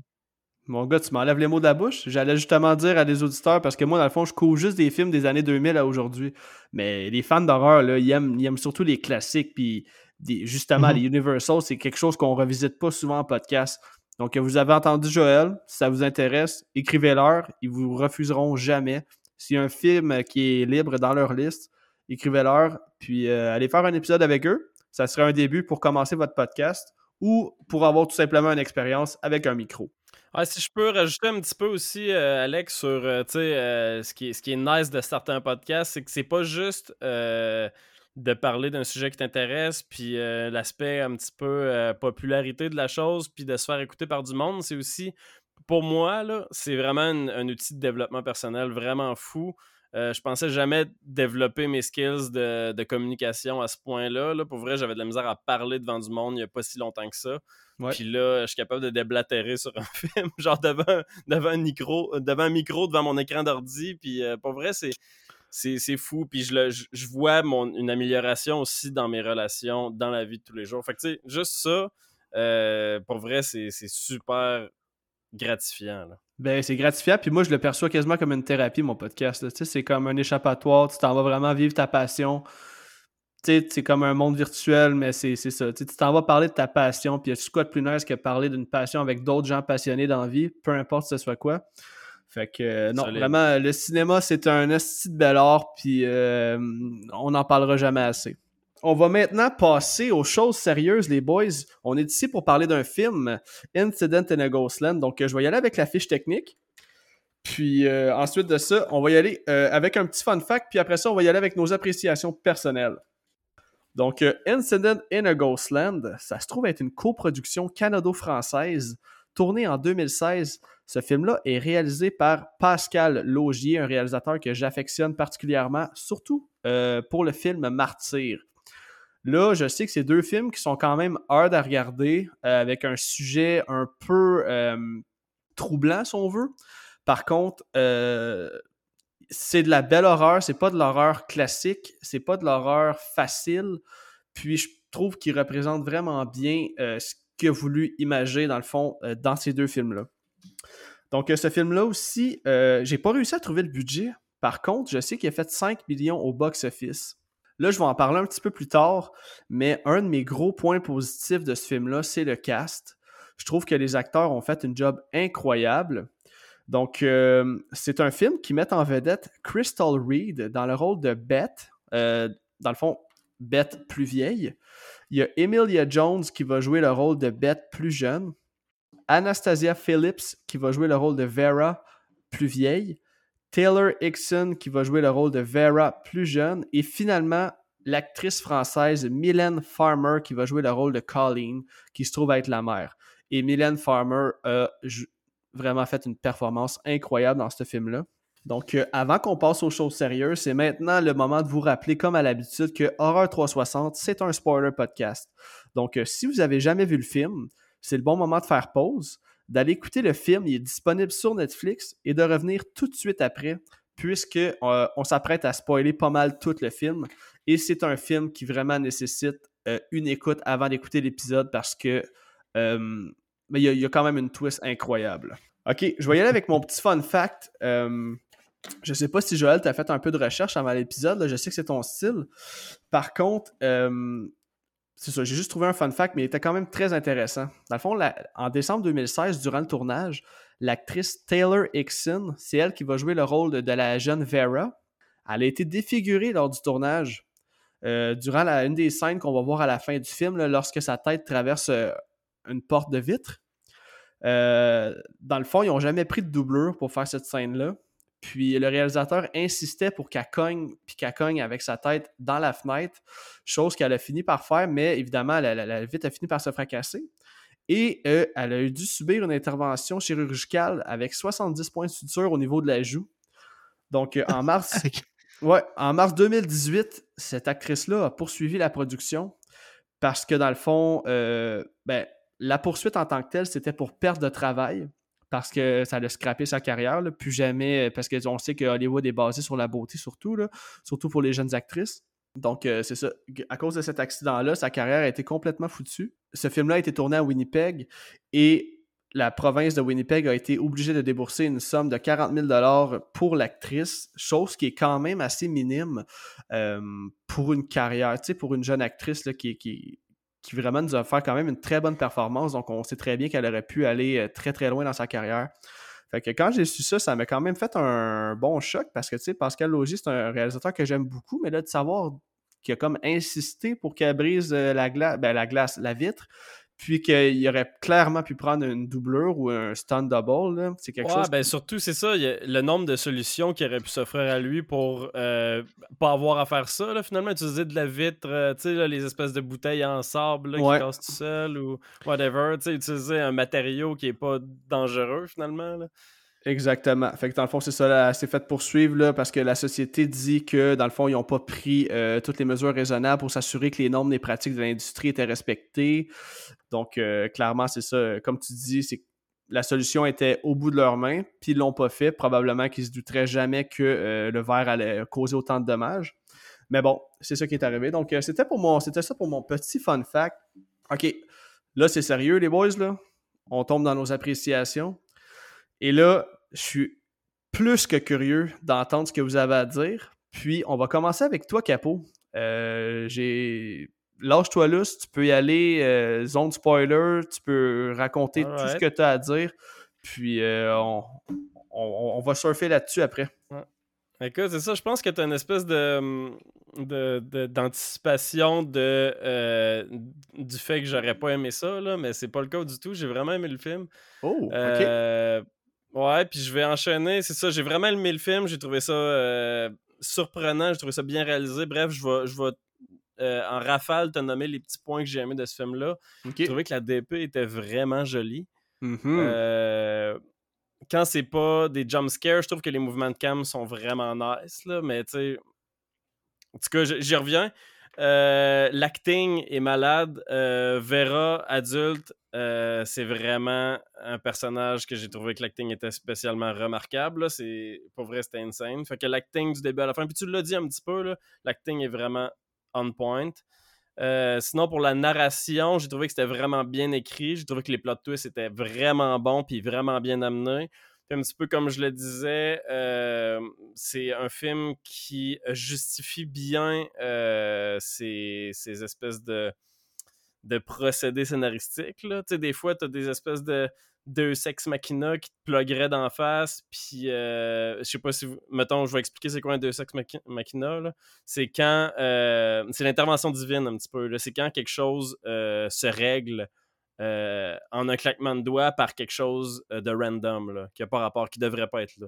Mon gars, tu m'enlèves les mots de la bouche. J'allais justement dire à des auditeurs, parce que moi, dans le fond, je couvre juste des films des années 2000 à aujourd'hui. Mais les fans d'horreur, là, ils aiment, ils aiment surtout les classiques. Puis des- justement, Mhm. les Universal, c'est quelque chose qu'on revisite pas souvent en podcast. Donc, vous avez entendu Joël. Si ça vous intéresse, écrivez-leur. Ils vous refuseront jamais. S'il y a un film qui est libre dans leur liste, écrivez-leur. Puis euh, allez faire un épisode avec eux. Ça serait un début pour commencer votre podcast ou pour avoir tout simplement une expérience avec un micro. Ouais, si je peux rajouter un petit peu aussi, euh, Alex, sur euh, euh, ce, qui est, ce qui est nice de certains podcasts, c'est que c'est pas juste de parler d'un sujet qui t'intéresse, puis l'aspect un petit peu popularité de la chose, puis de se faire écouter par du monde. C'est aussi, pour moi, c'est vraiment un outil de développement personnel vraiment fou. Euh, je pensais jamais développer mes skills de, de communication à ce point-là. Là. Pour vrai, j'avais de la misère à parler devant du monde il n'y a pas si longtemps que ça. Ouais. Puis là, je suis capable de déblatérer sur un film, genre devant, devant, un, micro, devant un micro, devant mon écran d'ordi. Puis euh, pour vrai, c'est, c'est, fou. Puis je, le, je, je vois mon, une amélioration aussi dans mes relations, dans la vie de tous les jours. Fait que tu sais, juste ça, euh, pour vrai, c'est super gratifiant. Là. Ben, c'est gratifiant, puis moi, je le perçois quasiment comme une thérapie, mon podcast. c'est comme un échappatoire, tu t'en vas vraiment vivre ta passion. Tu sais, c'est comme un monde virtuel, mais c'est ça. Tu t'en vas parler de ta passion, puis y a-tu quoi de plus nice que parler d'une passion avec d'autres gens passionnés dans la vie, peu importe ce soit quoi. Fait que, euh, non, Solide. vraiment, le cinéma, c'est un esti de bel art, puis euh, on n'en parlera jamais assez. On va maintenant passer aux choses sérieuses, les boys. On est ici pour parler d'un film, Incident in a Ghostland. Donc, euh, je vais y aller avec la fiche technique. Puis euh, ensuite de ça, on va y aller euh, avec un petit fun fact. Puis après ça, on va y aller avec nos appréciations personnelles. Donc, Incident in a Ghostland, ça se trouve être une coproduction canado-française tournée en 2016. Ce film-là est réalisé par Pascal Laugier, un réalisateur que j'affectionne particulièrement, surtout pour le film Martyr. Là, je sais que c'est deux films qui sont quand même hard à regarder, euh, avec un sujet un peu euh, troublant, si on veut. Par contre, euh, c'est de la belle horreur, c'est pas de l'horreur classique, c'est pas de l'horreur facile. Puis je trouve qu'il représente vraiment bien ce qu'il a voulu imager, dans le fond, dans ces deux films-là. Donc, ce film-là aussi, j'ai pas réussi à trouver le budget. Par contre, je sais qu'il a fait 5 millions au box-office. Là, je vais en parler un petit peu plus tard, mais un de mes gros points positifs de ce film-là, c'est le cast. Je trouve que les acteurs ont fait une job incroyable. Donc, euh, c'est un film qui met en vedette Crystal Reed dans le rôle de Beth. Euh, dans le fond, Beth plus vieille. Il y a Emilia Jones qui va jouer le rôle de Beth plus jeune. Anastasia Phillips qui va jouer le rôle de Vera plus vieille. Taylor Hickson qui va jouer le rôle de Vera plus jeune. Et finalement, l'actrice française Mylène Farmer qui va jouer le rôle de Colleen, qui se trouve être la mère. Et Mylène Farmer a vraiment fait une performance incroyable dans ce film-là. Donc, euh, avant qu'on passe aux choses sérieuses, c'est maintenant le moment de vous rappeler, comme à l'habitude, que Horror 360, c'est un spoiler podcast. Donc, euh, si vous avez jamais vu le film, c'est le bon moment de faire pause, d'aller écouter le film. Il est disponible sur Netflix et de revenir tout de suite après, puisque euh, on s'apprête à spoiler pas mal tout le film. Et c'est un film qui vraiment nécessite euh, une écoute avant d'écouter l'épisode parce que euh, il y, a- quand même une twist incroyable. Ok, je vais y aller avec mon petit fun fact. Je sais pas si Joël t'a fait un peu de recherche avant l'épisode, je sais que c'est ton style. Par contre, c'est ça, j'ai juste trouvé un fun fact, mais il était quand même très intéressant. Dans le fond, en décembre 2016, durant le tournage, l'actrice Taylor Hickson, c'est elle qui va jouer le rôle de, la jeune Vera. Elle a été défigurée lors du tournage. Euh, durant une des scènes qu'on va voir à la fin du film, lorsque sa tête traverse euh, une porte de vitre. Euh, dans le fond, ils n'ont jamais pris de doublure pour faire cette scène-là. Puis le réalisateur insistait pour qu'elle cogne, puis qu'elle cogne avec sa tête dans la fenêtre, chose qu'elle a fini par faire, mais évidemment, la, vitre a fini par se fracasser. Et euh, elle a dû subir une intervention chirurgicale avec 70 points de suture au niveau de la joue. Donc, euh, en mars, ouais, en mars 2018, cette actrice-là a poursuivi la production parce que, dans le fond, ben, la poursuite en tant que telle, c'était pour perte de travail parce que ça a scrappé sa carrière. Plus jamais, parce qu'on sait que Hollywood est basé sur la beauté surtout, surtout pour les jeunes actrices. Donc, euh, c'est ça. À cause de cet accident-là, sa carrière a été complètement foutue. Ce film-là a été tourné à Winnipeg et la province de Winnipeg a été obligée de débourser une somme de 40 000 pour l'actrice, chose qui est quand même assez minime euh, pour une carrière, tu sais, pour une jeune actrice qui, qui vraiment nous a fait quand même une très bonne performance. Donc, on sait très bien qu'elle aurait pu aller euh, très, très loin dans sa carrière. Fait que quand j'ai su ça, ça m'a quand même fait un bon choc parce que, tu sais, Pascal Logier, c'est un réalisateur que j'aime beaucoup, mais là, de savoir qu'il a comme insisté pour qu'elle brise euh, la glace, ben, la glace, la vitre, puis qu'il aurait clairement pu prendre une doublure ou un stand double. C'est quelque chose. Ben surtout, c'est ça. le nombre de solutions qui aurait pu s'offrir à lui pour euh, pas avoir à faire ça. Là, finalement, utiliser de la vitre, euh, tu sais, les espèces de bouteilles en sable qui cassent tout seul ou whatever. Utiliser un matériau qui est pas dangereux finalement. Là. Exactement. Fait que dans le fond, c'est ça, c'est fait poursuivre là, parce que la société dit que dans le fond, ils n'ont pas pris euh, toutes les mesures raisonnables pour s'assurer que les normes et pratiques de l'industrie étaient respectées. Donc, euh, clairement, c'est ça. Comme tu dis, c'est la solution était au bout de leurs mains, puis ils l'ont pas fait. Probablement qu'ils se douteraient jamais que euh, le verre allait causer autant de dommages. Mais bon, c'est ça qui est arrivé. Donc, c'était pour mon, c'était ça pour mon petit fun fact. OK, là, c'est sérieux, les boys, là? On tombe dans nos appréciations. Et là, je suis plus que curieux d'entendre ce que vous avez à dire. Puis, on va commencer avec toi, Capot. Euh, j'ai. Lâche-toi là, tu peux y aller, euh, zone spoiler, tu peux raconter tout ce que tu as à dire. Puis, euh, on, va surfer là-dessus après. Écoute, c'est ça, je pense que tu as une espèce de, d'anticipation de, du fait que j'aurais pas aimé ça, là, mais c'est pas le cas du tout. J'ai vraiment aimé le film. Oh, ok. Ouais, puis je vais enchaîner. C'est ça, j'ai vraiment aimé le film. J'ai trouvé ça euh, surprenant. J'ai trouvé ça bien réalisé. Bref, je vais, je vais euh, en rafale te nommer les petits points que j'ai aimés de ce film-là. J'ai trouvé que la DP était vraiment jolie. Mm-hmm. Euh, quand c'est pas des jump scares, je trouve que les mouvements de cam sont vraiment nice. Là, mais tu sais. En tout cas, j'y reviens. L'acting est malade. Vera, adulte, euh, c'est vraiment un personnage que j'ai trouvé que l'acting était spécialement remarquable. C'est pour vrai, c'était insane. Fait que l'acting du début à la fin, puis tu l'as dit un petit peu, l'acting est vraiment on point. Euh, sinon, pour la narration, j'ai trouvé que c'était vraiment bien écrit. J'ai trouvé que les plot twists étaient vraiment bons puis vraiment bien amenés. Un petit peu comme je le disais, euh, c'est un film qui justifie bien ces, espèces de procédés scénaristiques. Là. Tu sais, des fois, tu as des espèces de deux sex machina qui te plugueraient d'en face. Puis, euh, je sais pas si vous. Mettons, je vais expliquer c'est quoi un deux sex machina. C'est quand. Euh, c'est l'intervention divine un petit peu. C'est quand quelque chose euh, se règle en un claquement de doigts par quelque chose de random, là, qui n'a pas rapport, qui devrait pas être là.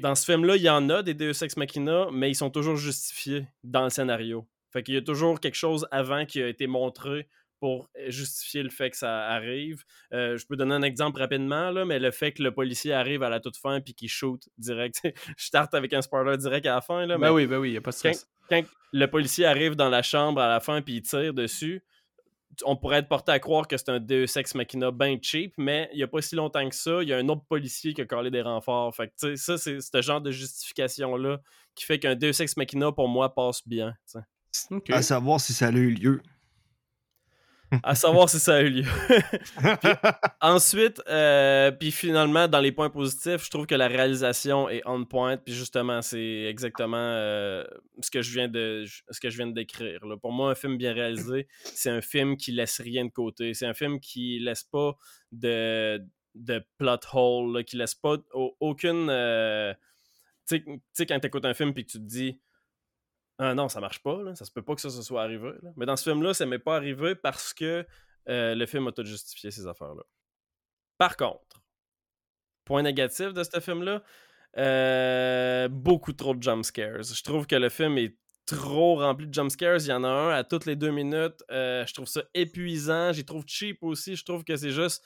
Dans ce film-là, il y en a des deux sex machina, mais ils sont toujours justifiés dans le scénario. Fait qu'il y a toujours quelque chose avant qui a été montré pour euh, justifier le fait que ça arrive. Euh, je peux donner un exemple rapidement, là, mais le fait que le policier arrive à la toute fin puis qu'il shoot direct. je starte avec un spoiler direct à la fin. Là, ben oui, ben oui, il n'y a pas de stress. Quand, le policier arrive dans la chambre à la fin puis il tire dessus, on pourrait être porté à croire que c'est un Deus Ex Machina bien cheap, mais il n'y a pas si longtemps que ça, il y a un autre policier qui a collé des renforts. Fait que, ça, c'est ce genre de justification-là qui fait qu'un Deus Ex Machina, pour moi, passe bien. À savoir si ça a eu lieu. À savoir si ça a eu lieu. ensuite, euh, puis finalement, dans les points positifs, je trouve que la réalisation est on point. Puis justement, c'est exactement euh, ce que je viens de ce que je viens de décrire. Pour moi, un film bien réalisé, c'est un film qui laisse rien de côté. C'est un film qui laisse pas de, de plot hole, qui laisse pas aucune. Euh, tu sais, quand tu écoutes un film puis que tu te dis ah non, ça marche pas. Là. Ça se peut pas que ça se soit arrivé. Mais dans ce film-là, ça m'est pas arrivé parce que euh, le film a tout justifié ces affaires-là. Par contre, point négatif de ce film-là, euh, beaucoup trop de jumpscares. Je trouve que le film est trop rempli de jumpscares. Il y en a un à toutes les deux minutes. Euh, je trouve ça épuisant. J'y trouve cheap aussi. Je trouve que c'est juste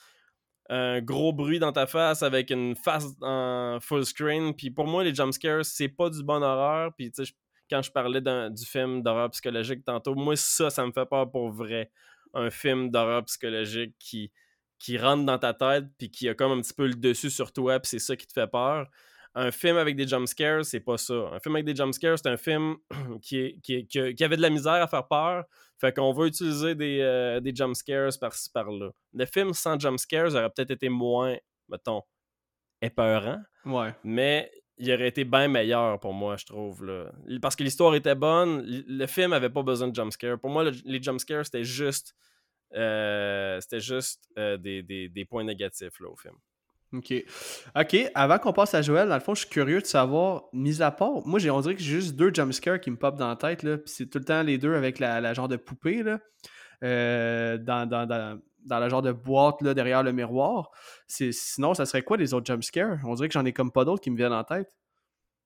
un gros bruit dans ta face avec une face en full screen. Puis pour moi, les jumpscares, c'est pas du bon horreur. Puis tu sais, quand je parlais du film d'horreur psychologique tantôt, moi, ça, ça me fait peur pour vrai. Un film d'horreur psychologique qui, qui rentre dans ta tête, puis qui a comme un petit peu le dessus sur toi, puis c'est ça qui te fait peur. Un film avec des jumpscares, c'est pas ça. Un film avec des jumpscares, c'est un film qui, qui, qui, avait de la misère à faire peur. Fait qu'on va utiliser des, euh, des jumpscares par-ci par-là. Le film sans jumpscares aurait peut-être été moins, mettons, épeurant. Ouais. Mais il aurait été bien meilleur pour moi, je trouve. Là. Parce que l'histoire était bonne, le film avait pas besoin de jumpscares. Pour moi, les jumpscares, c'était juste, euh, c'était juste euh, des, des, des, points négatifs là, au film. OK. OK, avant qu'on passe à Joël, dans le fond, je suis curieux de savoir, mis à part, moi, on dirait que j'ai juste deux jumpscares qui me popent dans la tête, puis c'est tout le temps les deux avec la, la genre de poupée, là, euh, dans, dans, dans, dans, la genre de boîte, là, derrière le miroir. Sinon, ça serait quoi les autres jumpscares? On dirait que j'en ai comme pas d'autres qui me viennent en tête.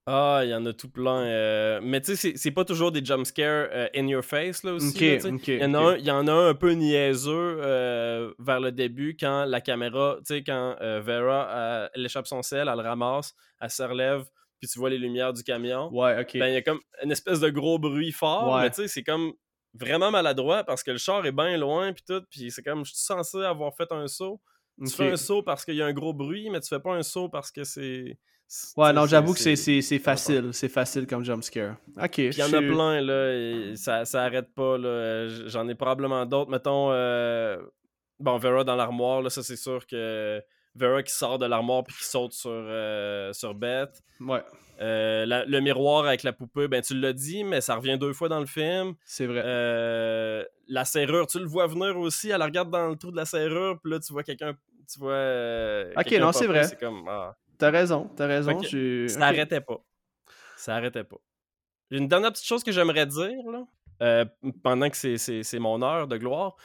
Ah, il y en a tout plein. Euh, mais tu sais, c'est pas toujours des jumpscares euh, in your face, là, aussi. il, y en a un, il y en a un un peu niaiseux euh, vers le début quand la caméra, tu sais, quand Vera, elle échappe son sel, elle le ramasse, elle se relève, puis tu vois les lumières du camion. Ouais, ok. Ben, il y a comme une espèce de gros bruit fort, mais tu sais, c'est comme vraiment maladroit parce que le char est bien loin, puis tout, puis c'est comme, je suis censé avoir fait un saut. Tu fais un saut parce qu'il y a un gros bruit, mais tu fais pas un saut parce que c'est Ouais, non, j'avoue que c'est facile. C'est facile comme jumpscare. Ok. il y en a plein, là. ça, ça arrête pas, là. J'en ai probablement d'autres. Mettons, euh... bon, Vera dans l'armoire, là, ça, c'est sûr que Vera qui sort de l'armoire puis qui saute sur, euh, sur Beth. Ouais. Euh, le miroir avec la poupée, ben tu l'as dit, mais ça revient deux fois dans le film. C'est vrai. Euh, la serrure, tu le vois venir aussi. Elle regarde dans le trou de la serrure, puis là, tu vois quelqu'un. Tu vois. ok, non, c'est vrai. C'est comme. Ah. T'as raison, t'as raison. Ça n'arrêtait pas. Ça arrêtait pas. Une dernière petite chose que j'aimerais dire, là, pendant que c'est mon heure de gloire.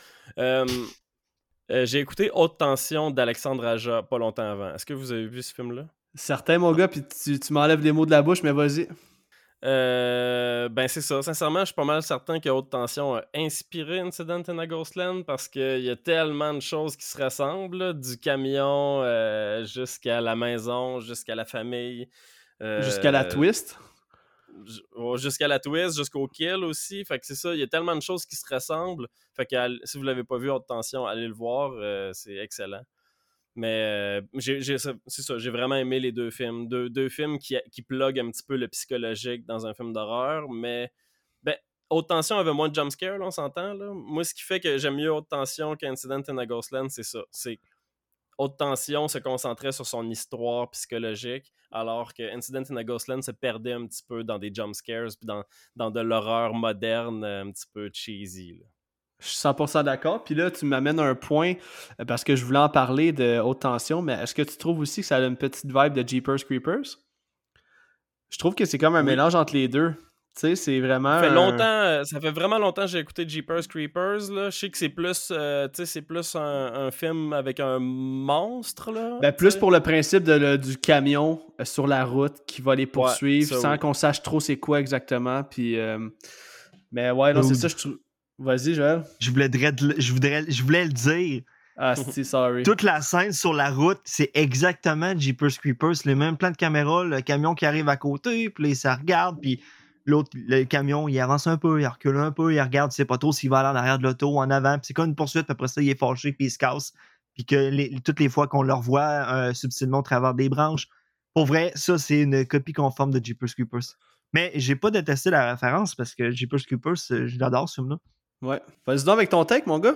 Euh, j'ai écouté Haute Tension d'Alexandre Aja pas longtemps avant. Est-ce que vous avez vu ce film-là? Certain, mon gars, puis tu, tu m'enlèves des mots de la bouche, mais vas-y. Euh, ben c'est ça. Sincèrement, je suis pas mal certain que Haute Tension a inspiré Incident in a Ghostland parce qu'il y a tellement de choses qui se ressemblent, du camion euh, jusqu'à la maison, jusqu'à la famille. jusqu'à la twist. Jusqu'à la twist, jusqu'au kill aussi. Fait que c'est ça, il y a tellement de choses qui se ressemblent. Fait que si vous l'avez pas vu, Haute Tension, allez le voir, c'est excellent. Mais euh, c'est ça, j'ai vraiment aimé les deux films. Deux, deux films qui, qui pluguent un petit peu le psychologique dans un film d'horreur, mais ben, Haute Tension avait moins de jumpscare, on s'entend. Moi, ce qui fait que j'aime mieux Haute Tension qu'Incident in a Ghostland, c'est ça. C'est Haute Tension se concentrait sur son histoire psychologique, alors que Incident in a Ghostland se perdait un petit peu dans des jumpscares, puis dans, dans de l'horreur moderne, un petit peu cheesy. Là. Je suis 100% d'accord. Puis là, tu m'amènes un point euh, parce que je voulais en parler de haute tension, mais est-ce que tu trouves aussi que ça a une petite vibe de Jeepers Creepers? Je trouve que c'est comme un mélange entre les deux. Tu sais, c'est vraiment. Ça fait, longtemps, euh, ça fait vraiment longtemps que j'ai écouté Jeepers Creepers. Là. Je sais que c'est plus, euh, c'est plus un, film avec un monstre. Là, ben, plus pour le principe de, du camion sur la route qui va les poursuivre sans qu'on sache trop c'est quoi exactement. Puis, mais ouais, non, c'est ça, je trouve. Vas-y, Joël. Je voulais, je, voudrais, je voulais le dire. Ah, c'est sorry. Toute la scène sur la route, c'est exactement Jeepers Creepers. Les mêmes plans de caméra, le camion qui arrive à côté, puis ça regarde, puis l'autre, le camion, il avance un peu, il recule un peu, il regarde, il sait pas trop s'il va aller en arrière de l'auto ou en avant, puis c'est comme une poursuite, puis après ça, il est fâché, puis il se casse. Puis que toutes les fois qu'on le revoit euh, subtilement au travers des branches, pour vrai, ça, c'est une copie conforme de Jeepers Creepers. Mais j'ai pas détesté la référence parce que Jeepers Creepers, euh, je l'adore ce film-là. Ouais. Vas-y donc avec ton take, mon gars.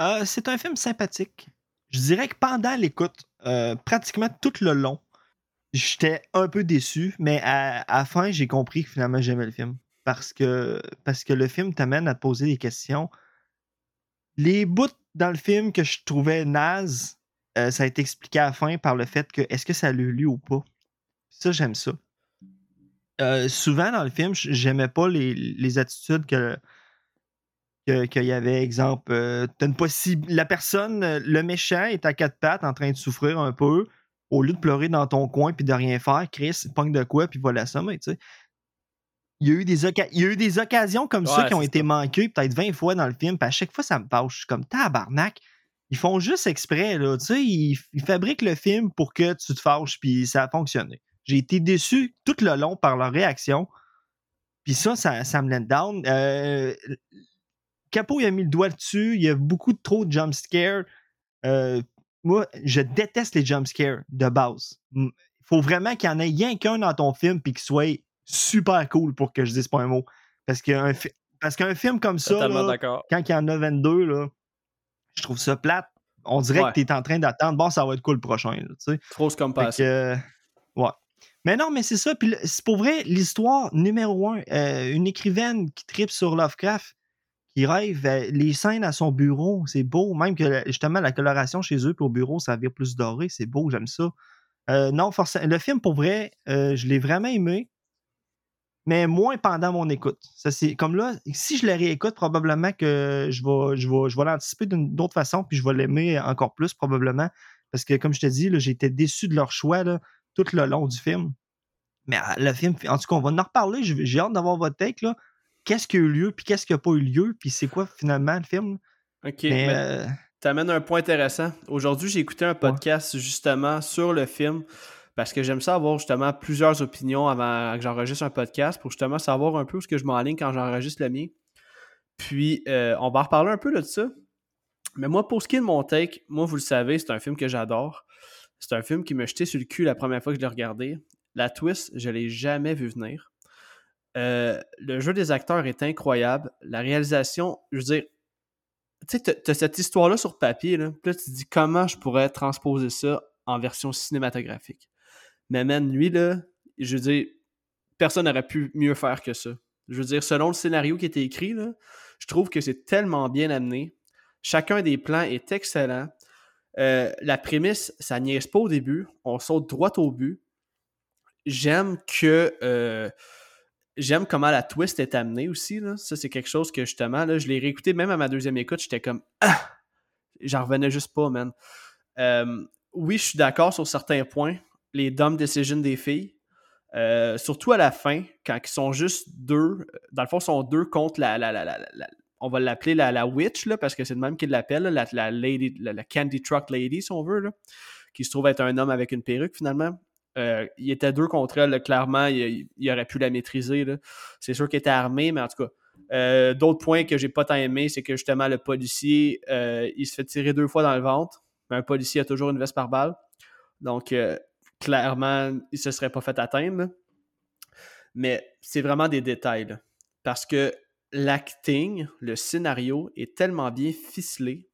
Euh, c'est un film sympathique. Je dirais que pendant l'écoute, euh, pratiquement tout le long, j'étais un peu déçu, mais à, la fin, j'ai compris que finalement j'aimais le film. Parce que, parce que le film t'amène à te poser des questions. Les bouts dans le film que je trouvais naze, euh, ça a été expliqué à la fin par le fait que est-ce que ça l'a lu ou pas? Ça, j'aime ça. souvent dans le film, j'aimais pas les, les attitudes que qu'il y avait, exemple, euh, possible. La personne, euh, le méchant est à quatre pattes en train de souffrir un peu. Au lieu de pleurer dans ton coin puis de rien faire, Chris, pogne de quoi puis va l'assommer, tu sais. Il y, a eu des oca- il y a eu des occasions comme ça qui ont été ça. manquées peut-être 20 fois dans le film, puis à chaque fois ça me fâche. Je suis comme tabarnak. Ils font juste exprès, là. Tu sais, ils, ils fabriquent le film pour que tu te fâches, puis ça a fonctionné. J'ai été déçu tout le long par leur réaction. Puis ça, ça, ça me let down. Euh, Capo, il a mis le doigt dessus. Il y a beaucoup trop de jump scares. Euh, moi, je déteste les jump scares de base. Il faut vraiment qu'il y en ait rien qu'un dans ton film puis qu'il soit super cool pour que je dise pas un mot. Parce qu'un parce qu'un film comme ça, là, quand il y en a 22, là, je trouve ça plate. On dirait Ouais. que tu es en train d'attendre. Bon, ça va être cool le prochain. Fausse que, euh, ouais. Mais non, mais c'est ça. Puis pour vrai, l'histoire numéro un, euh, une écrivaine qui tripe sur Lovecraft, qui rêve, euh, les scènes à son bureau, c'est beau. Même que justement, la coloration chez eux, au bureau, ça vire plus doré, c'est beau, j'aime ça. Euh, non, forcément, le film, pour vrai, euh, je l'ai vraiment aimé, mais moins pendant mon écoute. Ça, c'est comme là, si je le réécoute, probablement que je vais, je vais, je vais l'anticiper d'une autre façon, puis je vais l'aimer encore plus, probablement. Parce que, comme je te dis, été déçu de leur choix tout le long du film. Mais euh, le film, en tout cas, on va en reparler. J'ai hâte d'avoir votre take. là. Qu'est-ce qui a eu lieu, puis qu'est-ce qui n'a pas eu lieu, puis c'est quoi finalement le film? Ok, Mais, mais euh, t'amènes un point intéressant. Aujourd'hui, j'ai écouté un podcast justement sur le film parce que j'aime ça avoir justement plusieurs opinions avant que j'enregistre un podcast pour justement savoir un peu où ce que je m'enligne quand j'enregistre le mien. Puis, euh, on va en reparler un peu de ça. Mais moi, pour ce qui est de mon take, moi, vous le savez, c'est un film que j'adore. C'est un film qui m'a jeté sur le cul la première fois que je l'ai regardé. La twist, je l'ai jamais vu venir. Euh, le jeu des acteurs est incroyable. La réalisation, je veux dire, tu sais, t'as- t'as cette histoire-là sur papier, là. Puis là, tu te dis comment je pourrais transposer ça en version cinématographique? Mais man, lui, là, je veux dire, personne n'aurait pu mieux faire que ça. Je veux dire, selon le scénario qui était écrit, là, je trouve que c'est tellement bien amené. Chacun des plans est excellent. Euh, la prémisse, ça niaise pas au début. On saute droit au but. J'aime que. euh, J'aime comment la twist est amenée aussi. Là. Ça, c'est quelque chose que justement, là, je l'ai réécouté même à ma deuxième écoute. J'étais comme Ah! J'en revenais juste pas, man. Euh, oui, je suis d'accord sur certains points. Les dumb decisions des filles. Euh, surtout à la fin, quand ils sont juste deux. Dans le fond, ils sont deux contre la. la, la, la- on va l'appeler la, witch, là, parce que c'est le même qu'ils l'appellent, là, la, la, lady, la, la Candy Truck Lady, si on veut, là, qui se trouve être un homme avec une perruque finalement. Euh, il était deux contre elle, clairement, il, aurait pu la maîtriser. C'est sûr qu'il était armé, mais en tout cas. euh, D'autres points que j'ai pas tant aimé, c'est que justement le policier, euh, il se fait tirer deux fois dans le ventre. Mais un policier a toujours une veste par balle. Donc, clairement, il se serait pas fait atteindre. Mais c'est vraiment des détails. Parce que l'acting, le scénario est tellement bien ficelé.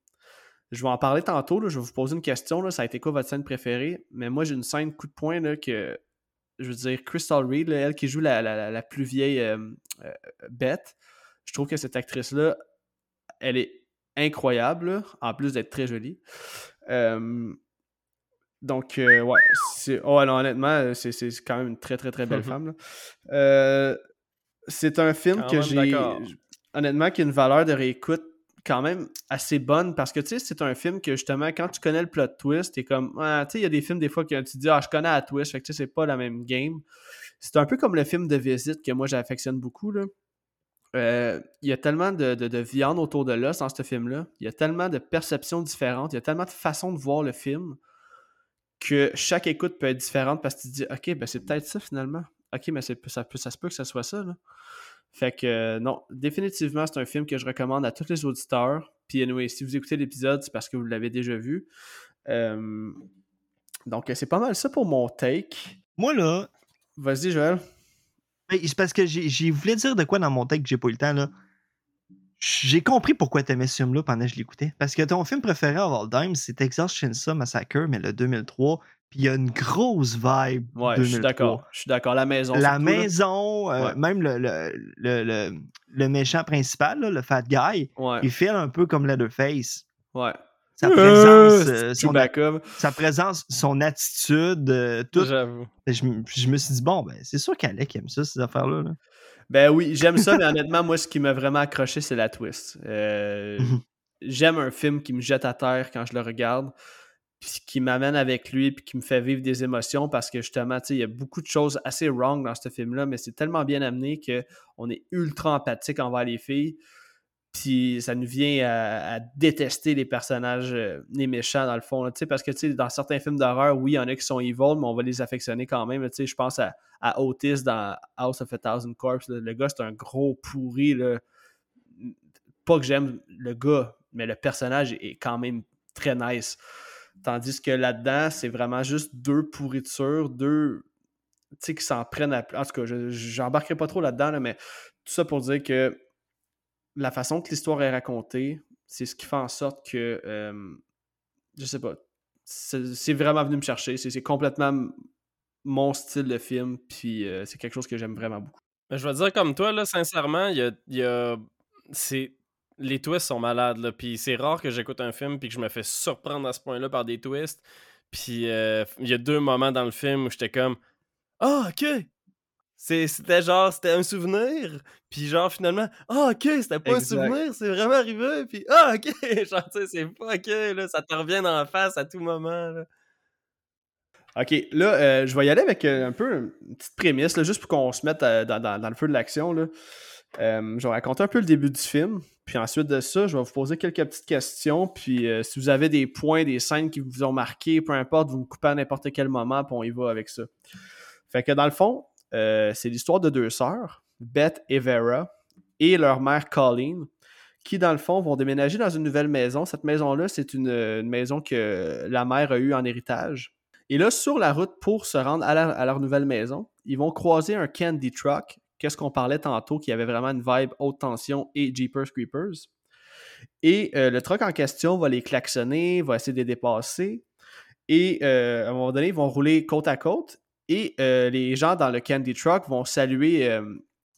Je vais en parler tantôt. là. Je vais vous poser une question. là. Ça a été quoi votre scène préférée? Mais moi, j'ai une scène coup de poing là, que, je veux dire, Crystal Reed, là, elle qui joue la, la- la- plus vieille euh, euh, bête, je trouve que cette actrice-là, elle est incroyable, là, en plus d'être très jolie. Euh, donc, ouais, c'est, oh, non, honnêtement, c'est, c'est quand même une très, très, très belle femme. là. C'est un film Quand que j'ai, honnêtement, qui a une valeur de réécoute quand même assez bonne parce que, tu sais, c'est un film que, justement, quand tu connais le plot twist, t'es comme, ah, tu sais, il y a des films, des fois, que tu te dis, ah, je connais la twist, fait que, tu sais, c'est pas la même game. C'est un peu comme le film de visite que moi, j'affectionne beaucoup. Euh, il y a tellement de, de- de viande autour de l'os dans ce film-là. Il y a tellement de perceptions différentes. Il y a tellement de façons de voir le film que chaque écoute peut être différente parce que tu te dis, OK, ben c'est peut-être ça finalement. OK, mais ça, ça se peut que ça soit ça. Fait que euh, non, définitivement, c'est un film que je recommande à tous les auditeurs. Puis anyway, si vous écoutez l'épisode, c'est parce que vous l'avez déjà vu. Euh, donc, c'est pas mal ça pour mon take. moi, là, Vas-y, Joël. Ben, c'est parce que j'ai voulu dire de quoi dans mon texte que j'ai pas eu le temps, là. J'ai compris pourquoi t'aimais ce film-là pendant que je l'écoutais. Parce que ton film préféré of all time, c'est Texas Chainsaw Massacre, mais le 2003. Puis il y a une grosse vibe. Ouais, je 2003. suis d'accord. Je suis d'accord. La maison. La surtout, maison, euh, Ouais. même le, le, le, le- méchant principal, là, le fat guy, Ouais. il fait un peu comme Leatherface. Ouais. Sa présence, Euh, euh, c'est son, sa présence, son attitude, euh, tout. J'avoue. Je, me- je me suis dit, bon, ben, c'est sûr qu'Alec aime ça, ces affaires-là. là. Ben oui, j'aime ça, mais honnêtement, moi, ce qui m'a vraiment accroché, c'est la twist. Euh, Mhm. j'aime un film qui me jette à terre quand je le regarde, puis qui m'amène avec lui, puis qui me fait vivre des émotions parce que justement, tu sais, il y a beaucoup de choses assez wrong dans ce film-là, mais c'est tellement bien amené qu'on est ultra empathique envers les filles. Puis ça nous vient à, détester les personnages, euh, les méchants dans le fond. parce que dans certains films d'horreur, oui, il y en a qui sont evil, mais on va les affectionner quand même. Je pense à, à Otis dans House of a Thousand Corpses. là. Le gars, c'est un gros pourri. Là. Pas que j'aime le gars, mais le personnage est quand même très nice. Tandis que là-dedans, c'est vraiment juste deux pourritures, deux qui s'en prennent à. En tout cas, je pas trop là-dedans, là, mais tout ça pour dire que la façon que l'histoire est racontée, c'est ce qui fait en sorte que. je sais pas. C'est vraiment venu me chercher. C'est complètement mon style de film, puis c'est quelque chose que j'aime vraiment beaucoup. Mais je vais dire comme toi, là, sincèrement, il y c'est... Les twists sont malades, là. Puis c'est rare que j'écoute un film puis que je me fais surprendre à ce point-là par des twists. Puis il y a deux moments dans le film où j'étais comme Ah, ok! C'était genre, c'était un souvenir. Puis genre, finalement, ah, ok, c'était pas Exact. un souvenir, c'est vraiment arrivé. Puis ah, ok! Genre, tu sais, c'est pas ok, là. Ça te revient la face à tout moment, là. Ok, là, euh, je vais y aller avec euh, un peu une petite prémisse, là, juste pour qu'on se mette euh, dans, dans- dans le feu de l'action. là. Je vais raconter un peu le début du film, puis ensuite de ça, je vais vous poser quelques petites questions, puis si vous avez des points, des scènes qui vous ont marqué, peu importe, vous me coupez à n'importe quel moment, puis on y va avec ça. Fait que dans le fond, euh, c'est l'histoire de deux sœurs, Beth et Vera, et leur mère Colleen, qui dans le fond vont déménager dans une nouvelle maison. Cette maison-là, c'est une, maison que la mère a eue en héritage. Et là, sur la route pour se rendre à leur nouvelle maison, ils vont croiser un candy truck, qu'est-ce qu'on parlait tantôt, qui avait vraiment une vibe haute tension et Jeepers Creepers. Et euh, le truck en question va les klaxonner, va essayer de les dépasser. Et euh, à un moment donné, ils vont rouler côte à côte. Et euh, les gens dans le candy truck vont saluer euh,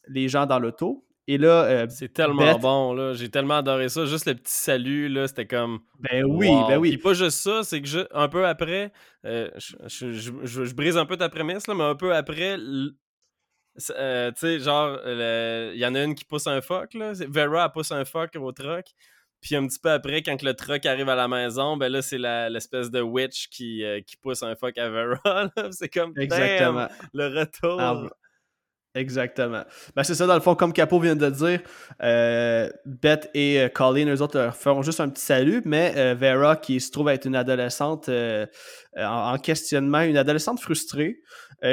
les gens dans l'auto. Et là, euh, C'est tellement Beth- bon, là. J'ai tellement adoré ça. Juste le petit salut, là, c'était comme. ben oui, Wow. ben oui. Puis pas juste ça, c'est que je- un peu après, je, je- je- brise un peu ta prémisse, là, mais un peu après, l- euh, tu sais, genre, il y en a une qui pousse un fuck, là. Vera, elle pousse un fuck au truck. Puis un petit peu après, quand le truck arrive à la maison, ben là, c'est la- l'espèce de witch qui, euh, qui pousse un fuck à Vera. C'est comme, Exactement. Le retour. Ah, Exactement. Ben, c'est ça, dans le fond, comme Capo vient de le dire, euh, Beth et euh, Colleen, eux autres, leur feront juste un petit salut, mais Vera, qui se trouve être une adolescente en, en questionnement, une adolescente frustrée,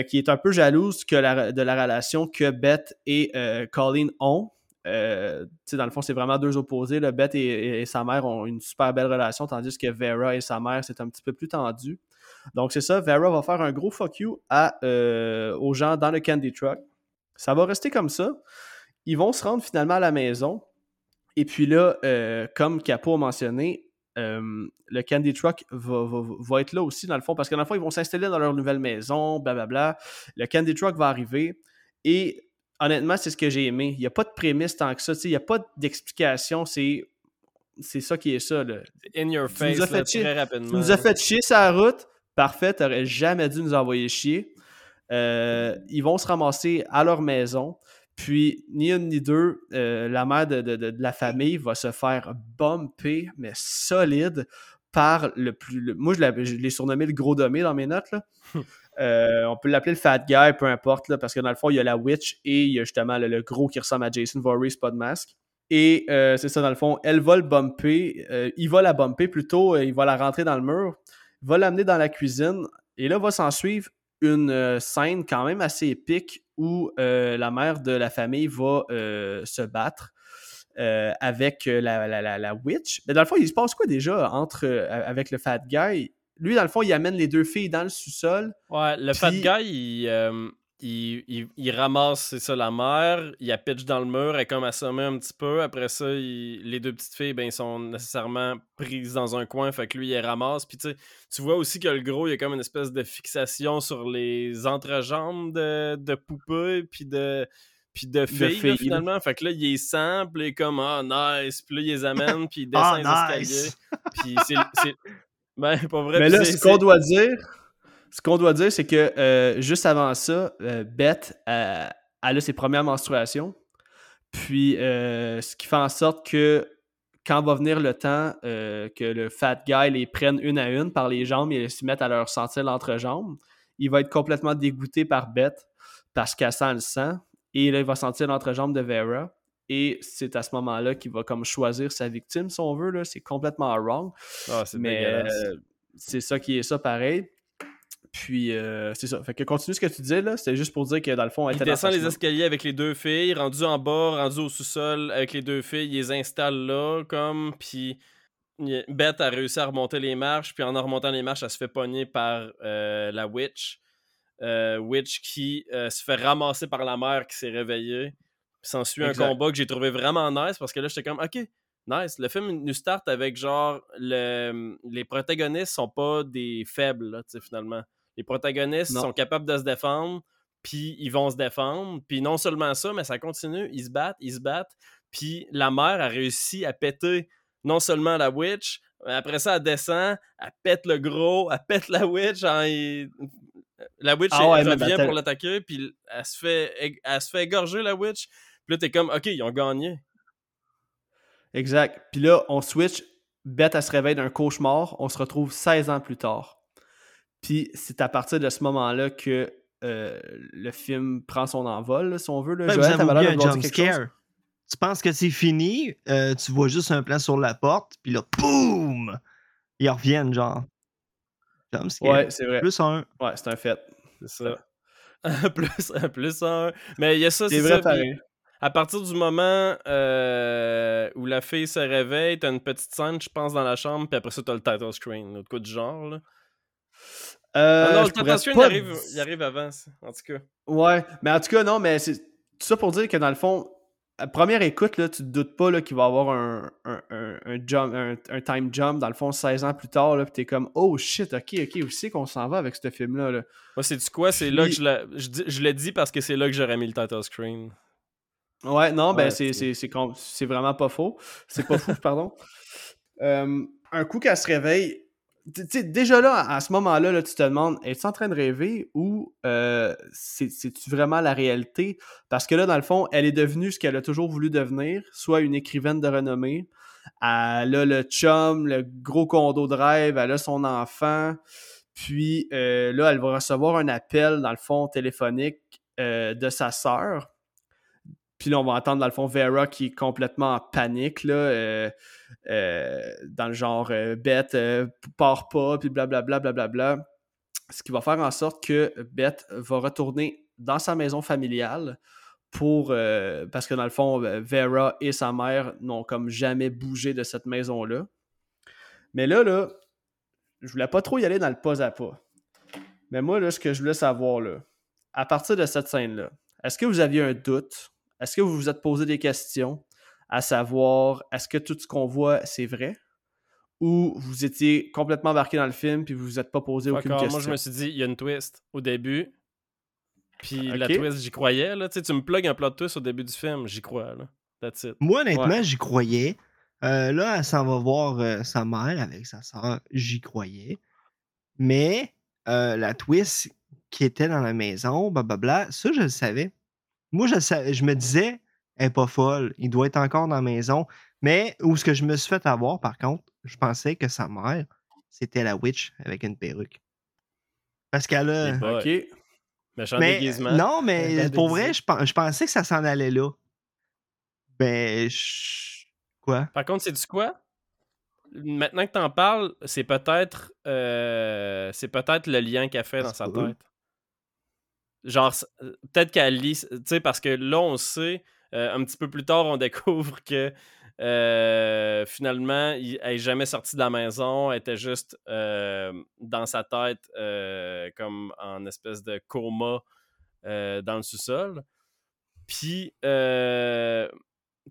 qui est un peu jalouse que la- de la relation que Beth et Colleen ont. Euh, dans le fond, c'est vraiment deux opposés. Là. Beth et, sa mère ont une super belle relation, tandis que Vera et sa mère, c'est un petit peu plus tendu. Donc, c'est ça, Vera va faire un gros fuck you à, euh, aux gens dans le Candy Truck. Ça va rester comme ça. Ils vont se rendre finalement à la maison. Et puis là, euh, comme Capo a mentionné, euh, le Candy Truck va, va- va être là aussi, dans le fond, parce que dans le ils vont s'installer dans leur nouvelle maison, blablabla. Le Candy Truck va arriver. Et honnêtement, c'est ce que j'ai aimé. Il n'y a pas de prémisse tant que ça. Il n'y a pas d'explication. C'est c'est ça qui est ça. Là. In your Tu face, nous as fait chier. très rapidement. Tu nous as fait chier la route. Parfait, t'aurais jamais dû nous envoyer chier. Euh, ils vont se ramasser à leur maison. Puis, ni une ni deux, euh, la mère de, de- de- de la famille va se faire bumper, mais solide, par le plus. le- moi, je l'ai- je l'ai surnommé le gros domé dans mes notes. Là. Euh, on peut l'appeler le fat guy, peu importe, parce que dans le fond, il y a la witch et il y a justement le, gros qui ressemble à Jason Voorhees, pas de masque. Et euh, c'est ça, dans le fond, elle va le bumper. euh, il va la bumper plutôt, il va la rentrer dans le mur, va l'amener dans la cuisine. Et là, va s'en suivre une scène quand même assez épique où la mère de la famille va se battre avec la, witch. Mais dans le fond, il se passe quoi déjà entre avec le fat guy? Lui, dans le fond, il amène les deux filles dans le sous-sol. Ouais, le fat guy, il, euh, il, il- il ramasse, c'est ça, la mère, il la pitch dans le mur, elle est comme assommée un petit peu. Après ça, il- les deux petites filles, ben, ils sont nécessairement prises dans un coin, fait que lui, il les ramasse. Puis tu vois aussi que le gros, il y a comme une espèce de fixation sur les entrejambes de, de poupée, puis de puis de filles, là, finalement. Fait que là, il est simple, est comme « Ah, nice! » Puis là, il les amène, puis il descend Ah, les nice! escaliers. Puis Ben, pas vrai. Mais là, ce qu'on doit dire, ce qu'on doit dire, c'est que euh, juste avant ça, euh, Beth, euh, elle a ses premières menstruations. Puis, euh, ce qui fait en sorte que quand va venir le temps que le fat guy les prenne une à une par les jambes et se mettent à leur sentir l'entrejambe, il va être complètement dégoûté par Beth parce qu'elle sent le sang. Et là, il va sentir l'entrejambe de Vera. Et c'est à ce moment-là qu'il va comme choisir sa victime, si on veut. C'est complètement wrong. Ah, Mais euh, c'est ça qui est ça pareil. Puis euh, c'est ça. Fait que continue ce que tu disais là. C'était juste pour dire que dans le fond, elle Il descend les escaliers avec les deux filles, rendu en bas, rendu au sous-sol avec les deux filles, il les installe là, comme, puis Beth a réussi à remonter les marches, puis en remontant les marches, elle se fait pogner par euh, la witch. Euh, witch qui se fait ramasser par la mère qui s'est réveillée. Puis s'ensuit un combat que j'ai trouvé vraiment nice parce que là, j'étais comme, ok, nice. Le film nous start avec genre, le, les protagonistes sont pas des faibles, là, finalement. Les protagonistes Non. sont capables de se défendre, puis ils vont se défendre. Puis non seulement ça, mais ça continue. Ils se battent, ils se battent. Puis la mère a réussi à péter non seulement la witch, mais après ça, elle descend, elle pète le gros, elle pète la witch. La witch Ah ouais, elle mais revient pour l'attaquer, puis elle se, fait, elle se fait égorger, la witch. Puis là, t'es comme, OK, ils ont gagné. Exact. Puis là, on switch. Beth, elle se réveille d'un cauchemar. On se retrouve 16 ans plus tard. Puis c'est à partir de ce moment-là que euh, le film prend son envol, là, si on veut. Là. Ben, vous avez un jump chose? Tu penses que c'est fini, euh, tu vois juste un plan sur la porte, puis là, boum! Ils reviennent, genre. Jump scare. Ouais, c'est vrai. Plus un. Ouais, c'est un fait. C'est ça. plus, plus un. Mais il y a ça, C'est c'est vrai ça. puis pareil. À partir du moment euh, où la fille se réveille, t'as une petite scène, je pense, dans la chambre, puis après ça, t'as le title screen, de quoi du genre. Là. Euh, ah non, le title screen, il arrive, il arrive avant, ça, en tout cas. Ouais, mais en tout cas, non, mais c'est tout ça pour dire que dans le fond, à première écoute, là, tu te doutes pas qu'il va y avoir un, un, un, un jump, un, time jump, dans le fond, 16 ans plus tard, là, pis t'es comme, oh shit, ok, ok, où c'est qu'on s'en va avec ce film-là? Là? Moi, c'est du quoi? C'est là que Puis- je. Je, je l'ai dit parce que c'est là que j'aurais mis le title screen. Ouais, non, ben Ouais, c'est, vraiment pas faux. C'est pas fou, pardon. Euh, un coup qu'elle se réveille, tu sais, déjà là, à ce moment-là, là, tu te demandes, es-tu en train de rêver ou euh, c'est, c'est-tu vraiment la réalité? Parce que là, dans le fond, elle est devenue ce qu'elle a toujours voulu devenir, soit une écrivaine de renommée. Elle a le chum, le gros condo de rêve, elle a son enfant. Puis euh, là, elle va recevoir un appel, dans le fond, téléphonique euh, de sa sœur. Puis là, on va entendre, dans le fond, Vera qui est complètement en panique, là, euh, euh, dans le genre euh, Beth, part pas, puis blablabla, blablabla. Ce qui va faire en sorte que Beth va retourner dans sa maison familiale pour. parce que dans le fond, Vera et sa mère n'ont comme jamais bougé de cette maison-là. Mais là, là, je voulais pas trop y aller dans le pas à pas. Mais moi, là, ce que je voulais savoir, là, à partir de cette scène-là, est-ce que vous aviez un doute? Est-ce que vous vous êtes posé des questions à savoir est-ce que tout ce qu'on voit, c'est vrai? Ou vous étiez complètement embarqué dans le film puis vous vous êtes pas posé aucune question? moi, je me suis dit, il y a une twist au début. Puis la twist, j'y croyais. Là. Tu sais, tu me plugues un plot twist au début du film, j'y crois. Là. That's it. Moi, honnêtement, Ouais. j'y croyais. Euh, là, elle s'en va voir euh, sa mère avec sa soeur. J'y croyais. Mais euh, la twist qui était dans la maison, blablabla, ça, je le savais. Moi, je, je me disais, elle est pas folle. Il doit être encore dans la maison. Mais où ce que je me suis fait avoir, par contre, je pensais que sa mère, c'était la witch avec une perruque. Parce qu'elle a. Ok. Méchant Mais, déguisement. non, mais pour vrai, je, pen- je pensais que ça s'en allait là. Ben, je- quoi? Par contre, c'est du quoi? Maintenant que t'en parles, c'est peut-être euh, c'est peut-être le lien qu'elle fait dans sa tête. Genre, euh, peut-être qu'elle lit. Tu sais, parce que là, on sait, euh, un petit peu plus tard, on découvre que euh, finalement, il- elle n'est jamais sortie de la maison. Elle était juste dans sa tête, comme en espèce de coma dans le sous-sol. Puis,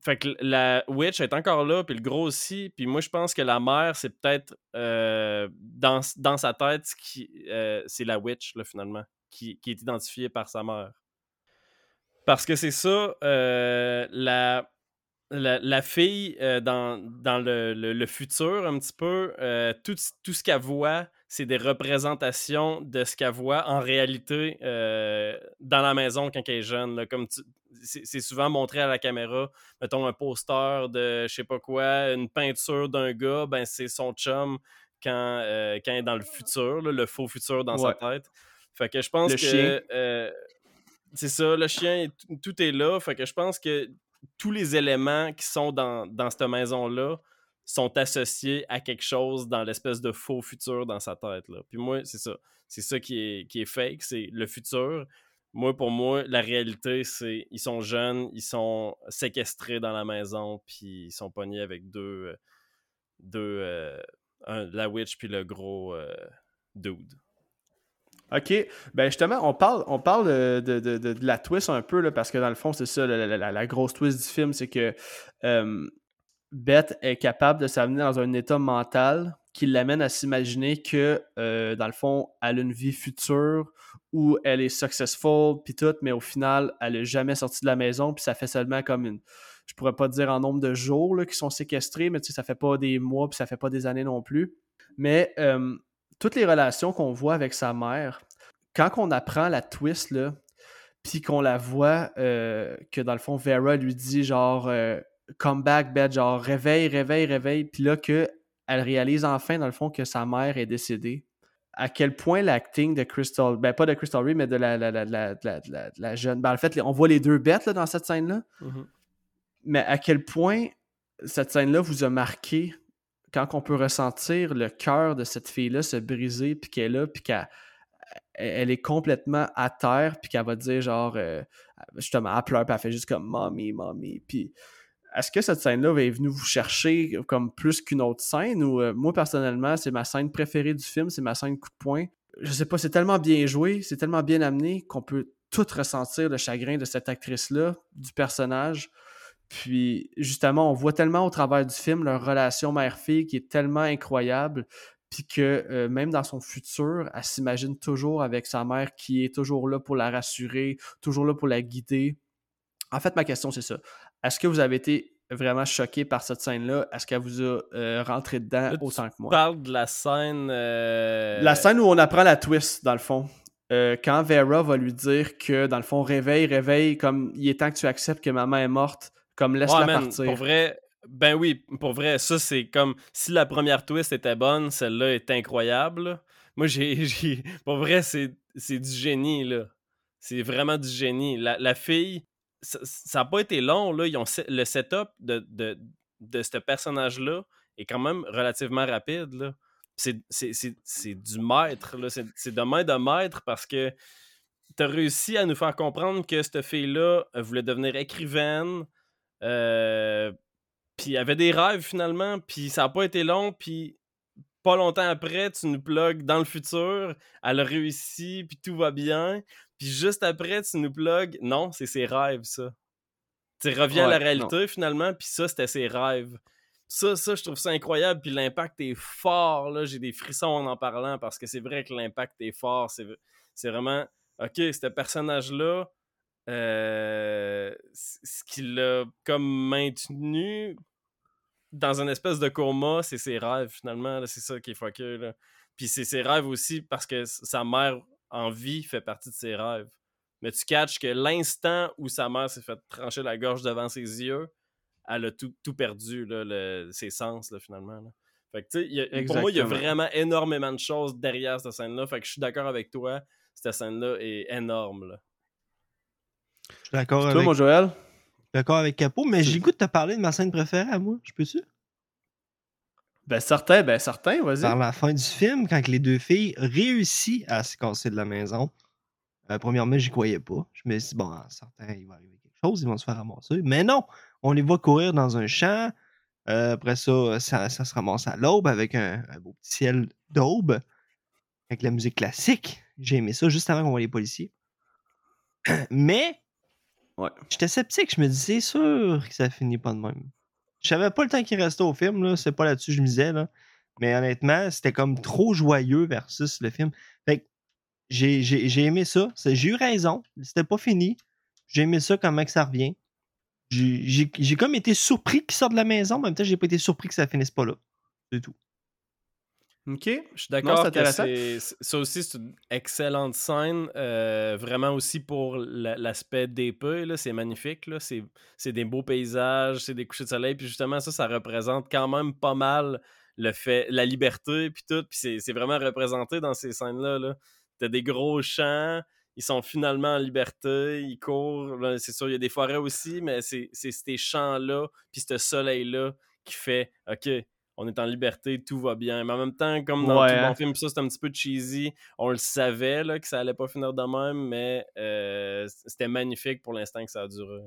fait que la witch est encore là, puis le gros aussi. Puis moi, je pense que la mère, c'est peut-être dans, dans sa tête, qui, c'est la witch, là, finalement, qui, qui est identifiée par sa mère. Parce que c'est ça, euh, la, la, la fille, euh, dans, dans le, le- le futur, un petit peu, euh, tout, tout ce qu'elle voit, c'est des représentations de ce qu'elle voit en réalité euh, dans la maison quand elle est jeune. Comme c'est souvent montré à la caméra, mettons un poster de je sais pas quoi, une peinture d'un gars, ben c'est son chum quand, quand il est dans le futur, le faux futur dans sa tête. Fait que je pense que euh, c'est ça, le chien, tout est là. Fait que je pense que tous les éléments qui sont dans, dans cette maison-là sont associés à quelque chose dans l'espèce de faux futur dans sa tête. Là. Puis moi, c'est ça. C'est ça qui est, qui est fake, c'est le futur. Moi, pour moi, la réalité, c'est ils sont jeunes, ils sont séquestrés dans la maison, puis ils sont pognés avec deux, deux euh, la witch puis le gros euh, dude. OK. Ben justement, on parle, on parle de, de, de, la twist un peu, là, parce que dans le fond, c'est ça, la, la, grosse twist du film, c'est que Beth est capable de s'amener dans un état mental qui l'amène à s'imaginer que, euh, dans le fond, elle a une vie future où elle est successful, puis tout, mais au final, elle n'est jamais sortie de la maison, puis ça fait seulement comme une. Je pourrais pas dire en nombre de jours qui sont séquestrés, mais tu sais, ça fait pas des mois, puis ça fait pas des années non plus. Mais euh, toutes les relations qu'on voit avec sa mère, quand on apprend la twist, là, puis qu'on la voit, euh, que dans le fond, Vera lui dit genre comeback bed, genre réveil, réveil, réveil, puis là qu'elle réalise enfin, dans le fond, que sa mère est décédée. À quel point l'acting de Crystal, ben pas de Crystal Reed, mais de la, la, jeune. Ben en fait, on voit les deux bêtes là, dans cette scène-là. Mm-hmm. Mais à quel point cette scène-là vous a marqué quand on peut ressentir le cœur de cette fille-là se briser, puis qu'elle est là, puis qu'elle elle est complètement à terre, puis qu'elle va dire genre, euh, justement, elle pleure, puis elle fait juste comme mommy, mommy. Puis est-ce que cette scène-là est venue vous chercher comme plus qu'une autre scène? Ou euh, moi personnellement c'est ma scène préférée du film, c'est ma scène coup de poing. Je sais pas, c'est tellement bien joué, c'est tellement bien amené qu'on peut tout ressentir le chagrin de cette actrice-là, du personnage. Puis justement, on voit tellement au travers du film leur relation mère-fille qui est tellement incroyable, puis que euh, même dans son futur, elle s'imagine toujours avec sa mère qui est toujours là pour la rassurer, toujours là pour la guider. En fait, ma question, c'est ça. Est-ce que vous avez été vraiment choqué par cette scène-là? Est-ce qu'elle vous a euh, rentré dedans autant que moi? Tu parles de la scène. Euh, la scène où on apprend la twist, dans le fond. Euh, quand Vera va lui dire que, dans le fond, réveille, réveille, comme il est temps que tu acceptes que maman est morte, comme laisse-la partir. Pour vrai, ben oui, pour vrai, ça c'est comme si la première twist était bonne, celle-là est incroyable. Moi, j'ai. Pour vrai, c'est du génie, là. C'est vraiment du génie. La, la fille, ça n'a pas été long. Là. Ils ont, le setup de, de, de ce personnage-là est quand même relativement rapide. Là. C'est, du maître. Là. C'est, de main de maître parce que tu as réussi à nous faire comprendre que cette fille-là voulait devenir écrivaine. Euh, puis avait des rêves finalement. Puis ça n'a pas été long. Puis pas longtemps après, tu nous plugues dans le futur. Elle a réussi. Puis tout va bien. Puis juste après, tu nous plugues. Non, c'est ses rêves, ça. Tu reviens à la réalité finalement, puis ça, c'était ses rêves. Ça, ça, je trouve ça incroyable. Puis l'impact est fort. Là, j'ai des frissons en en parlant parce que c'est vrai que l'impact est fort. C'est, c'est vraiment, ok, ce personnage-là, euh, ce qu'il a comme maintenu dans une espèce de coma, c'est ses rêves finalement. c'est ça qui est fucké. Là. Puis c'est ses rêves aussi parce que sa mère en vie fait partie de ses rêves. Mais tu catches que l'instant où sa mère s'est fait trancher la gorge devant ses yeux, elle a tout, perdu, ses sens, finalement. Fait que, pour moi, il y a vraiment énormément de choses derrière cette scène-là. Fait que je suis d'accord avec toi. Cette scène-là est énorme. Je suis d'accord avec... Toi, mon Joël? D'accord avec Capot, mais j'ai goût de te parler de ma scène préférée à moi. Je peux-tu? Ben certain, ben certain, vas-y. Par la fin du film, quand les deux filles réussissent à se casser de la maison, euh, premièrement, j'y croyais pas. Je me suis dit, bon, certain, il va arriver quelque chose, ils vont se faire ramasser. Mais non, on les voit courir dans un champ. Euh, après ça, ça, se ramasse à l'aube avec un, beau petit ciel d'aube, avec la musique classique. J'ai aimé ça juste avant qu'on voit les policiers. Mais, j'étais sceptique. Je me disais, sûr que ça finit pas de même. Je savais pas le temps qu'il restait au film, là. C'est pas là-dessus que je misais, là. Mais honnêtement, c'était comme trop joyeux versus le film. Fait que j'ai aimé ça. J'ai eu raison. C'était pas fini. J'ai aimé ça comment que ça revient. J'ai comme été surpris qu'il sorte de la maison, mais en même temps, j'ai pas été surpris que ça finisse pas là. C'est tout. Ok. Je suis d'accord ça aussi, c'est une excellente scène. euh, vraiment aussi pour la- l'aspect d'épée, c'est magnifique. C'est des beaux paysages, c'est des couchers de soleil. Puis justement, ça, ça représente quand même pas mal le fait, la liberté, puis tout. Puis c'est- vraiment représenté dans ces scènes-là. Là. T'as des gros champs, ils sont finalement en liberté, ils courent. Là, C'est sûr, il y a des forêts aussi, mais c'est c'est ces champs-là, puis ce soleil-là qui fait OK, on est en liberté, tout va bien. Mais en même temps, comme dans Ouais, tout bon film, ça c'est un petit peu cheesy. On le savait là, que ça allait pas finir de même, mais euh, c'était magnifique pour l'instant que ça a duré.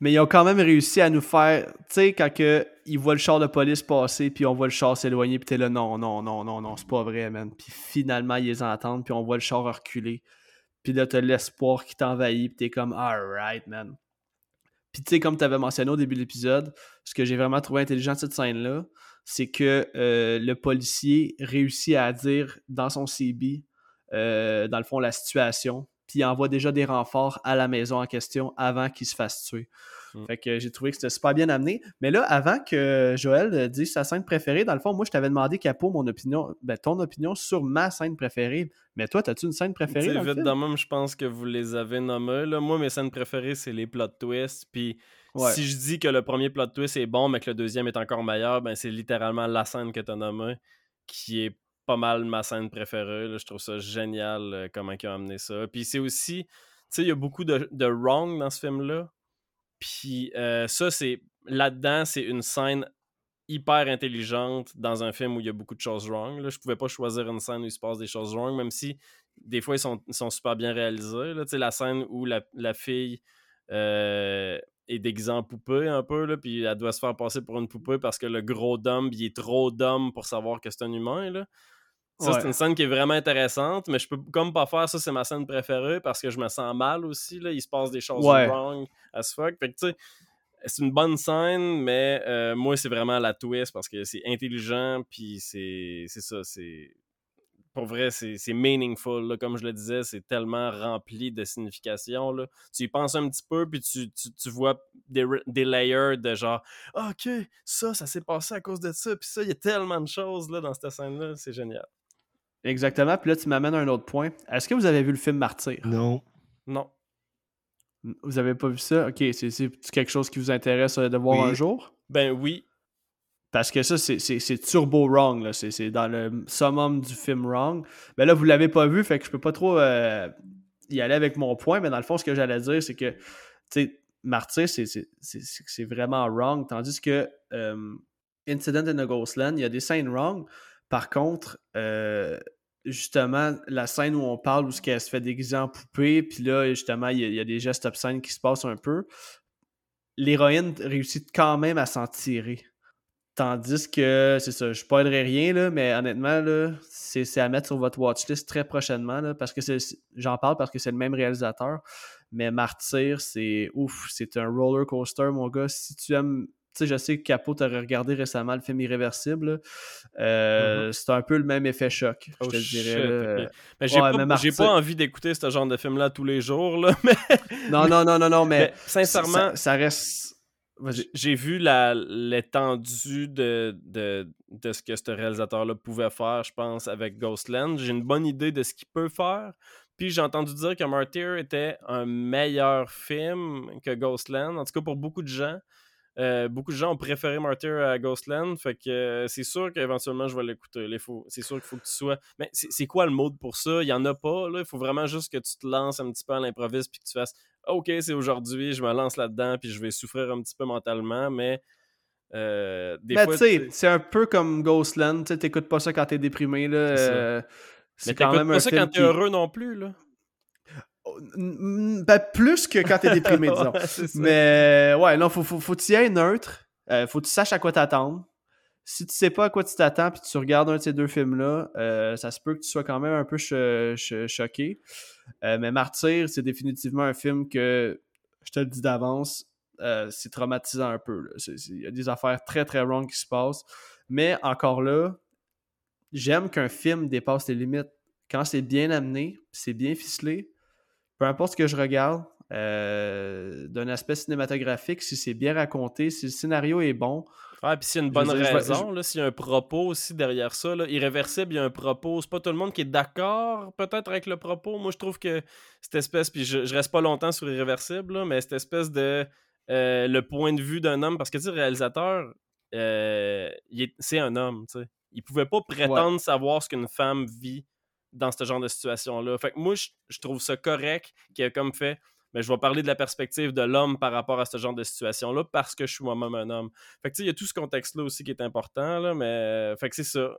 Mais ils ont quand même réussi à nous faire. Tu sais, quand que, ils voient le char de police passer, puis on voit le char s'éloigner, puis t'es là, non, non, non, non, non, c'est pas vrai, man. Puis finalement, ils les entendent, puis on voit le char reculer. Puis là, t'as l'espoir qui t'envahit, puis t'es comme, alright, man. Puis tu sais, comme t'avais mentionné au début de l'épisode, ce que j'ai vraiment trouvé intelligent de cette scène-là, c'est que euh, le policier réussit à dire dans son CB, euh, dans le fond, la situation, puis il envoie déjà des renforts à la maison en question avant qu'il se fasse tuer. Mm. Fait que j'ai trouvé que c'était super bien amené. Mais là, avant que Joël euh, dise sa scène préférée, dans le fond, moi, je t'avais demandé, Capo, mon opinion, ben, ton opinion sur ma scène préférée. Mais toi, as-tu une scène préférée? Dans le vite film? même, je pense que vous les avez nommés. Là. Moi, mes scènes préférées, c'est les plot twists. Puis Si je dis que le premier plot twist est bon, mais que le deuxième est encore meilleur, ben c'est littéralement la scène que tu as nommée qui est pas mal ma scène préférée. Je trouve ça génial euh, comment ils ont amené ça. Puis c'est aussi, tu sais, il y a beaucoup de, wrong dans ce film-là. Puis euh, ça, c'est là-dedans, c'est une scène hyper intelligente dans un film où il y a beaucoup de choses wrong. Là. Je pouvais pas choisir une scène où il se passe des choses wrong, même si des fois ils sont, super bien réalisés. Là. Tu sais, La scène où la, la fille euh, est déguisée en poupée un peu, là, puis elle doit se faire passer pour une poupée parce que le gros d'homme, il est trop d'homme pour savoir que c'est un humain. Là. Ça, Ouais. c'est une scène qui est vraiment intéressante, mais je peux comme pas faire ça, c'est ma scène préférée parce que je me sens mal aussi. Là. Il se passe des choses Ouais. wrong as fuck. Fait que tu sais, c'est une bonne scène, mais euh, moi, c'est vraiment la twist parce que c'est intelligent, puis c'est c'est ça, c'est. Pour vrai, c'est c'est meaningful. Là, comme je le disais, c'est tellement rempli de signification. Là. Tu y penses un petit peu, puis tu, tu, tu vois des, des layers de genre, Ah, ok, ça, ça s'est passé à cause de ça, puis ça, il y a tellement de choses là, dans cette scène-là, c'est génial. Exactement. Puis là, tu m'amènes à un autre point. Est-ce que vous avez vu le film Martyr? Non. Non. Vous avez pas vu ça? Ok, c'est c'est quelque chose qui vous intéresse euh, de voir Oui. un jour? Ben oui, Parce que ça, c'est- turbo wrong. C'est dans le summum du film wrong. Ben là, vous l'avez pas vu, fait que je peux pas trop euh, y aller avec mon point. Mais dans le fond, ce que j'allais dire, c'est que, Martyr, c'est- vraiment wrong. Tandis que euh, Incident in a Ghostland, il y a des scènes wrong. Par contre, euh, justement, la scène où on parle où ce qu'elle se fait déguiser en poupée, puis là, justement, il y, a- il y a des gestes obscènes qui se passent un peu. L'héroïne réussit quand même à s'en tirer. Tandis que, c'est ça, je spoilerai rien, là, mais honnêtement, c'est à mettre sur votre watchlist très prochainement, là, parce que j'en parle parce que c'est le même réalisateur. Mais Martyr, c'est ouf, c'est un roller coaster, mon gars. Si tu aimes, tu sais, je sais que Capo t'aurait regardé récemment le film Irréversible. Euh, C'est un peu le même effet choc, je Oh te shit, dirais. Mais j'ai Ouais, pas, Martyr- pas envie d'écouter ce genre de film-là tous les jours, là, mais, Non, non, non, non, non, mais, mais sincèrement, ça, ça reste. J'ai vu l'étendue de ce que ce réalisateur-là pouvait faire, je pense, avec Ghostland. J'ai une bonne idée de ce qu'il peut faire. Puis j'ai entendu dire que Martyr était un meilleur film que Ghostland. En tout cas, pour beaucoup de gens. Euh, beaucoup de gens ont préféré Martyr à Ghostland. Fait que euh, c'est sûr qu'éventuellement, je vais l'écouter. C'est sûr qu'il faut que tu sois. Mais c'est quoi le mode pour ça? Il y en a pas. Là. Il faut vraiment juste que tu te lances un petit peu à l'improviste puis que tu fasses OK, c'est aujourd'hui, je me lance là-dedans, puis je vais souffrir un petit peu mentalement, mais euh, des fois. tu sais, c'est un peu comme Ghostland. Tu sais, t'écoutes pas ça quand t'es déprimé. là. Mais t'écoutes pas ça quand t'es qui- heureux non plus, là. Ben, plus que quand t'es déprimé, disons. Ouais. Mais ouais, non, faut, faut, faut que tu y ailles neutre. Euh, faut que tu saches à quoi t'attendre. Si tu sais pas à quoi tu t'attends puis tu regardes un de ces deux films-là, euh, ça se peut que tu sois quand même un peu cho- cho- choqué. Euh, mais Martyr, c'est définitivement un film que, je te le dis d'avance, euh, c'est traumatisant un peu. Il y a des affaires très très wrong qui se passent. Mais encore là, j'aime qu'un film dépasse les limites. Quand c'est bien amené, c'est bien ficelé, peu importe ce que je regarde, euh, d'un aspect cinématographique, si c'est bien raconté, si le scénario est bon, Ouais, puis s'il y a une bonne dire, raison, s'il y a un propos aussi derrière ça, là, irréversible, il y a un propos. C'est pas tout le monde qui est d'accord, peut-être, avec le propos. Moi, je trouve que cette espèce, puis je, je reste pas longtemps sur irréversible, là, mais cette espèce de. euh, le point de vue d'un homme, parce que, tu sais, réalisateur, euh, c'est un homme, tu sais. Il pouvait pas prétendre savoir ce qu'une femme vit dans ce genre de situation-là. Fait que moi, je, trouve ça correct qu'il a comme fait. Mais je vais parler de la perspective de l'homme par rapport à ce genre de situation-là parce que je suis moi-même un homme. Fait que il y a tout ce contexte-là aussi qui est important, là, mais fait c'est ça.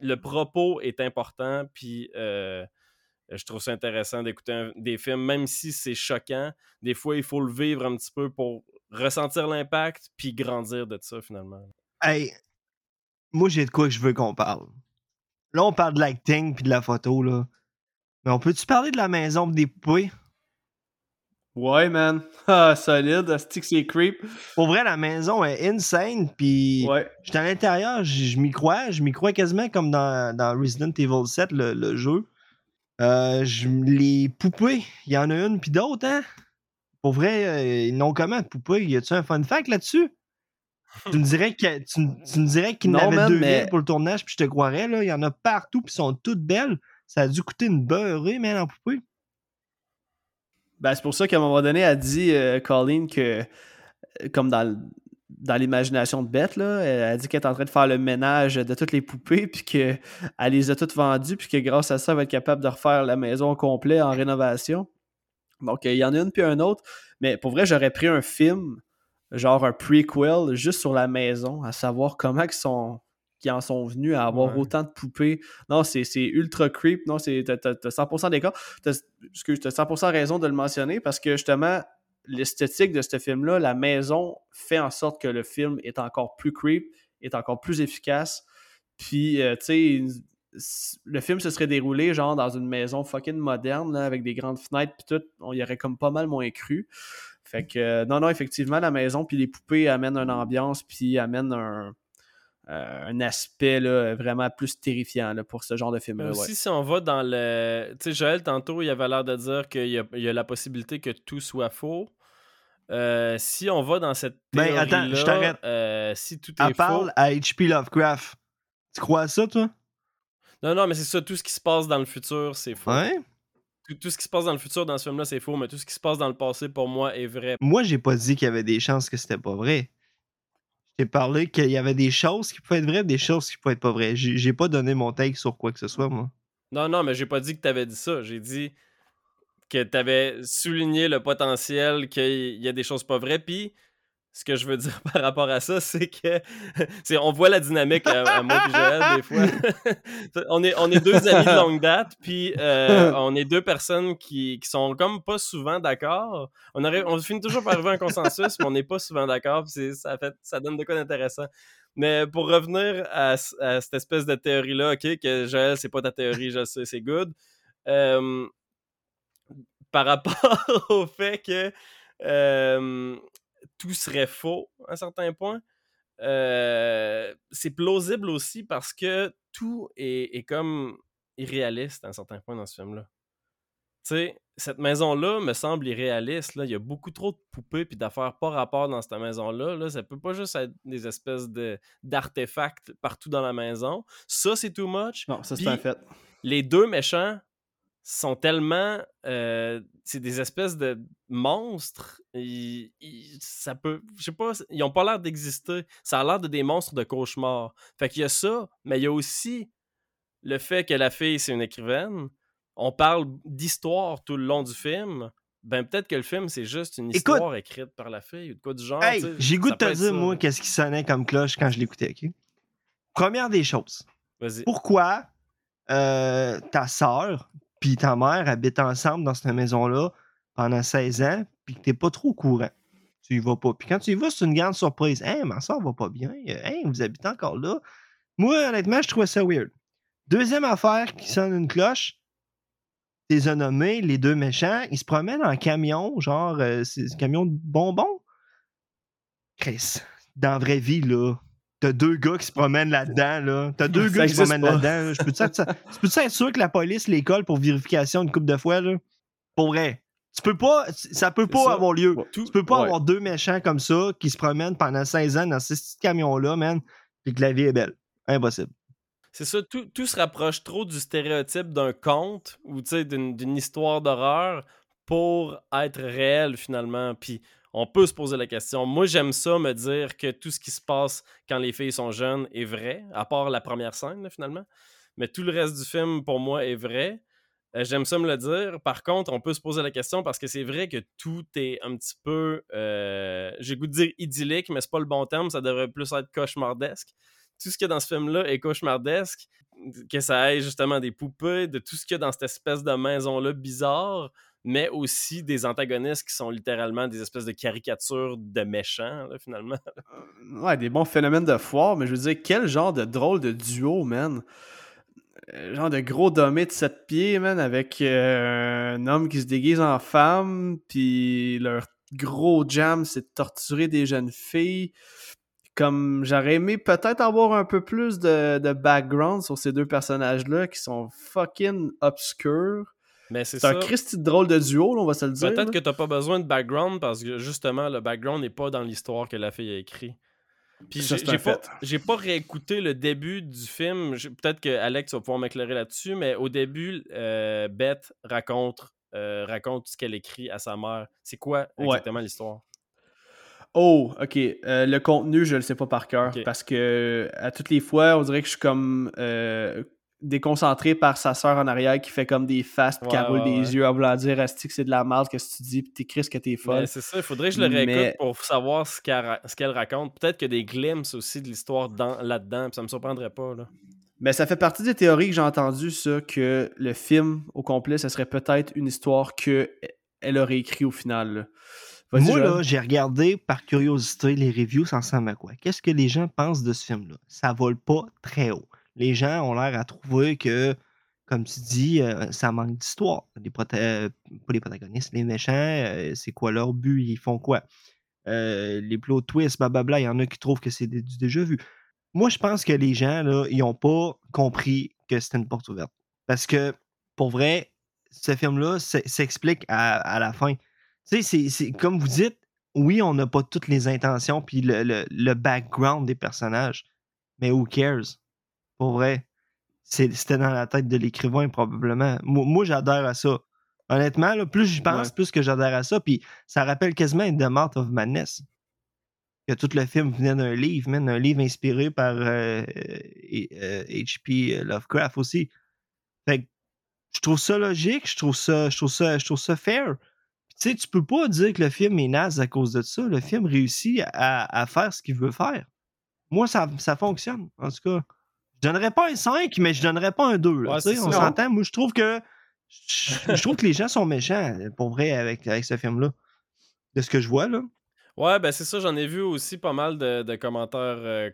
Le propos est important, puis euh, je trouve ça intéressant d'écouter des films, même si c'est choquant. Des fois, il faut le vivre un petit peu pour ressentir l'impact, puis grandir de ça finalement. Hey, moi, j'ai de quoi que je veux qu'on parle. Là, on parle de l'acting puis de la photo, là. Mais on peut-tu parler de la maison des poupées? Ouais, man. Ah, solide. Que c'est creep. Pour vrai, la maison est insane, puis Ouais. j'étais à l'intérieur, je m'y crois, je m'y crois quasiment comme dans, dans Resident Evil 7, le, le jeu. Euh, les poupées, il y en a une puis d'autres, hein? Pour vrai, euh, ils n'ont comment de poupées? Y a-tu un fun fact là-dessus? Tu me dirais que tu, me- tu me dirais qu'il y en Non, avait man, 2000 mais- pour le tournage, puis je te croirais, là. Il y en a partout, puis sont toutes belles. Ça a dû coûter une beurrée, man, en poupée. Ben, c'est pour ça qu'à un moment donné, elle dit, euh, Colleen, que euh, comme dans, dans l'imagination de Beth, là, elle a dit qu'elle est en train de faire le ménage de toutes les poupées, puis qu'elle les a toutes vendues, puis que grâce à ça, elle va être capable de refaire la maison au complet en rénovation. Donc, il y en a une puis un autre. Mais pour vrai, j'aurais pris un film, genre un prequel, juste sur la maison, à savoir comment ils sont qui en sont venus à avoir Ouais. autant de poupées. Non, c'est ultra creep. Non, c'est t'as- t'as t'as 100% d'écart. T'as excuse, t'as 100% raison de le mentionner parce que justement, l'esthétique de ce film-là, la maison fait en sorte que le film est encore plus creep, est encore plus efficace. Puis, euh, tu sais, le film se serait déroulé genre dans une maison fucking moderne, là, avec des grandes fenêtres, puis tout. On y aurait comme pas mal moins cru. Fait que, euh, non, non, effectivement, la maison, puis les poupées amènent une ambiance, puis amènent un, euh, un aspect là, vraiment plus terrifiant là, pour ce genre de Mais film-là. aussi, ouais. si on va dans le. Tu sais, Joël, tantôt, il avait l'air de dire qu'il y y a la possibilité que tout soit faux. Euh, si on va dans cette Ben, attends, je t'arrête. si tout Elle est faux. parle à H.P. Lovecraft. Tu crois à ça, toi? Non, non, mais c'est ça, tout ce qui se passe dans le futur, c'est faux. Ouais? Tout, tout ce qui se passe dans le futur dans ce film-là, c'est faux, mais tout ce qui se passe dans le passé, pour moi, est vrai. Moi, j'ai pas dit qu'il y avait des chances que c'était pas vrai. J'ai parlé qu'il y avait des choses qui pouvaient être vraies, des choses qui pouvaient être pas vraies. J'ai j'ai pas donné mon take sur quoi que ce soit, moi. Non, non, mais j'ai pas dit que t'avais dit ça. J'ai dit que t'avais souligné le potentiel qu'il y a des choses pas vraies. Puis, ce que je veux dire par rapport à ça, c'est que c'est, on voit la dynamique à, à moi et Joël des fois. on, est, on est deux amis de longue date, puis euh, on est deux personnes qui, qui sont comme pas souvent d'accord. On, arrive, on finit toujours par arriver à un consensus, mais on n'est pas souvent d'accord. puis Ça, fait, ça donne de quoi d'intéressant. Mais pour revenir à cette espèce de théorie-là, OK, que Joël, c'est pas ta théorie, je sais, c'est good. Euh, par rapport au fait que euh, tout serait faux à un certain point, euh, c'est plausible aussi parce que tout est, est comme irréaliste à un certain point dans ce film-là. Tu sais, cette maison-là me semble irréaliste. Là. Il y a beaucoup trop de poupées puis d'affaires pas rapport dans cette maison-là. Là. Ça peut pas juste être des espèces de, d'artefacts partout dans la maison. Ça, c'est too much. Non, ça c'est un fait. Les deux méchants sont tellement... euh, c'est des espèces de monstres. Ils- ils- ça peut... Je sais pas, ils ont pas l'air d'exister. Ça a l'air de des monstres de cauchemar. Fait qu'il y a ça, mais il y a aussi le fait que la fille, c'est une écrivaine. On parle d'histoire tout le long du film. Ben, peut-être que le film, c'est juste une Écoute. histoire écrite par la fille ou de quoi du genre. Hey, j'ai goût de te dire, ça, moi, qu'est-ce qui sonnait comme cloche quand je l'écoutais, OK? Première des choses. Pourquoi euh, ta sœur puis ta mère habitent ensemble dans cette maison-là pendant 16 ans puis que t'es pas trop au courant? Tu y vas pas. Puis quand tu y vas, c'est une grande surprise. Hein, ma soeur va pas bien. Hein, vous habitez encore là. Moi, honnêtement, je trouvais ça weird. Deuxième affaire qui sonne une cloche, as nommé, les deux méchants, ils se promènent en camion, genre, euh, c'est un camion de bonbons. Chris, dans la vraie vie, là, t'as deux gars qui se promènent là-dedans, là. T'as deux Ça gars qui se promènent là-dedans. là. Je peux-tu être, je peux-tu être sûr que la police les colle pour vérification une coupe de fois, là? Pour vrai. Tu peux pas, ça peut pas ça. avoir lieu. Tout- Tu peux pas Ouais. avoir deux méchants comme ça qui se promènent pendant 16 ans dans ces petits camions-là, man, et que la vie est belle. Impossible. C'est ça, tout, tout se rapproche trop du stéréotype d'un conte ou tu sais, d'une d'une histoire d'horreur pour être réel finalement. Puis on peut se poser la question. Moi, j'aime ça me dire que tout ce qui se passe quand les filles sont jeunes est vrai, à part la première scène finalement. Mais tout le reste du film, pour moi, est vrai. Euh, J'aime ça me le dire. Par contre, on peut se poser la question parce que c'est vrai que tout est un petit peu, euh, j'ai goût de dire idyllique, mais c'est pas le bon terme. Ça devrait plus être cauchemardesque. Tout ce qu'il y a dans ce film-là est cauchemardesque. Que ça ait justement des poupées, de tout ce qu'il y a dans cette espèce de maison-là bizarre, mais aussi des antagonistes qui sont littéralement des espèces de caricatures de méchants, finalement. Ouais, des bons phénomènes de foire, mais je veux dire, quel genre de drôle de duo, man. Euh, Genre de gros dommé de 7 pieds, man, avec euh, un homme qui se déguise en femme, puis leur gros jam, c'est de torturer des jeunes filles. Comme j'aurais aimé peut-être avoir un peu plus de background sur ces deux personnages-là qui sont fucking obscurs. Mais c'est un Christy drôle de duo, là, on va se le dire. Peut-être que t'as pas besoin de background parce que justement, le background n'est pas dans l'histoire que la fille a écrit. Puis j'ai pas, pas réécouté le début du film. Peut-être que Alex va pouvoir m'éclairer là-dessus, mais au début, euh, Beth raconte, euh, raconte ce qu'elle écrit à sa mère. C'est quoi Ouais. exactement l'histoire? Oh, ok. Euh, le contenu, je le sais pas par cœur. Parce que à toutes les fois, on dirait que je suis comme euh, déconcentré par sa sœur en arrière qui fait comme des faces puis qui Ouais, roule ouais, des ouais. yeux en voulant dire Asti que c'est de la merde, qu'est-ce que tu dis, puis t'écris ce que t'es folle. Ben, c'est ça, il faudrait que je le réécoute Mais- pour savoir ce qu'elle ra- ce qu'elle raconte. Peut-être qu'il y a des glimpses aussi de l'histoire dans- là-dedans, puis ça me surprendrait pas. Là. Mais ça fait partie des théories que j'ai entendues, ça, que le film au complet, ça serait peut-être une histoire que elle aurait écrit au final. là. Moi, Joël. là, j'ai regardé par curiosité les reviews, ça ressemble à quoi? Qu'est-ce que les gens pensent de ce film-là? Ça vole pas très haut. Les gens ont l'air à trouver que, comme tu dis, euh, ça manque d'histoire. Les euh, pas les protagonistes, les méchants, euh, c'est quoi leur but? Ils font quoi? Les plot twists, blablabla, il y en a qui trouvent que c'est du déjà vu. Moi, je pense que les gens, là, ils n'ont pas compris que c'était une porte ouverte. Parce que, pour vrai, ce film-là s'explique à, la fin. Tu sais, comme vous dites, oui, on n'a pas toutes les intentions puis le background des personnages, mais who cares? Pour vrai, c'était dans la tête de l'écrivain probablement. Moi, moi, j'adhère à ça. Honnêtement, là, plus j'y pense, Ouais. plus que j'adhère à ça. Puis ça rappelle quasiment The Mouth of Madness. Que tout le film venait d'un livre, man, un livre inspiré par euh, et- euh, H.P. Lovecraft aussi. Fait que je trouve ça logique, je trouve ça, je trouve ça, je trouve ça fair. Puis, Tu sais, tu peux pas dire que le film est naze à cause de ça. Le film réussit à, à faire ce qu'il veut faire. Moi, ça, ça fonctionne. En tout cas, je donnerais pas un 5, mais je donnerais pas un 2. là, Ouais, on s'entend. Moi, je trouve que je, je trouve que les gens sont méchants, pour vrai, avec, avec ce film-là. De ce que je vois, là. Ouais, ben c'est ça, j'en ai vu aussi pas mal de, de commentaires euh,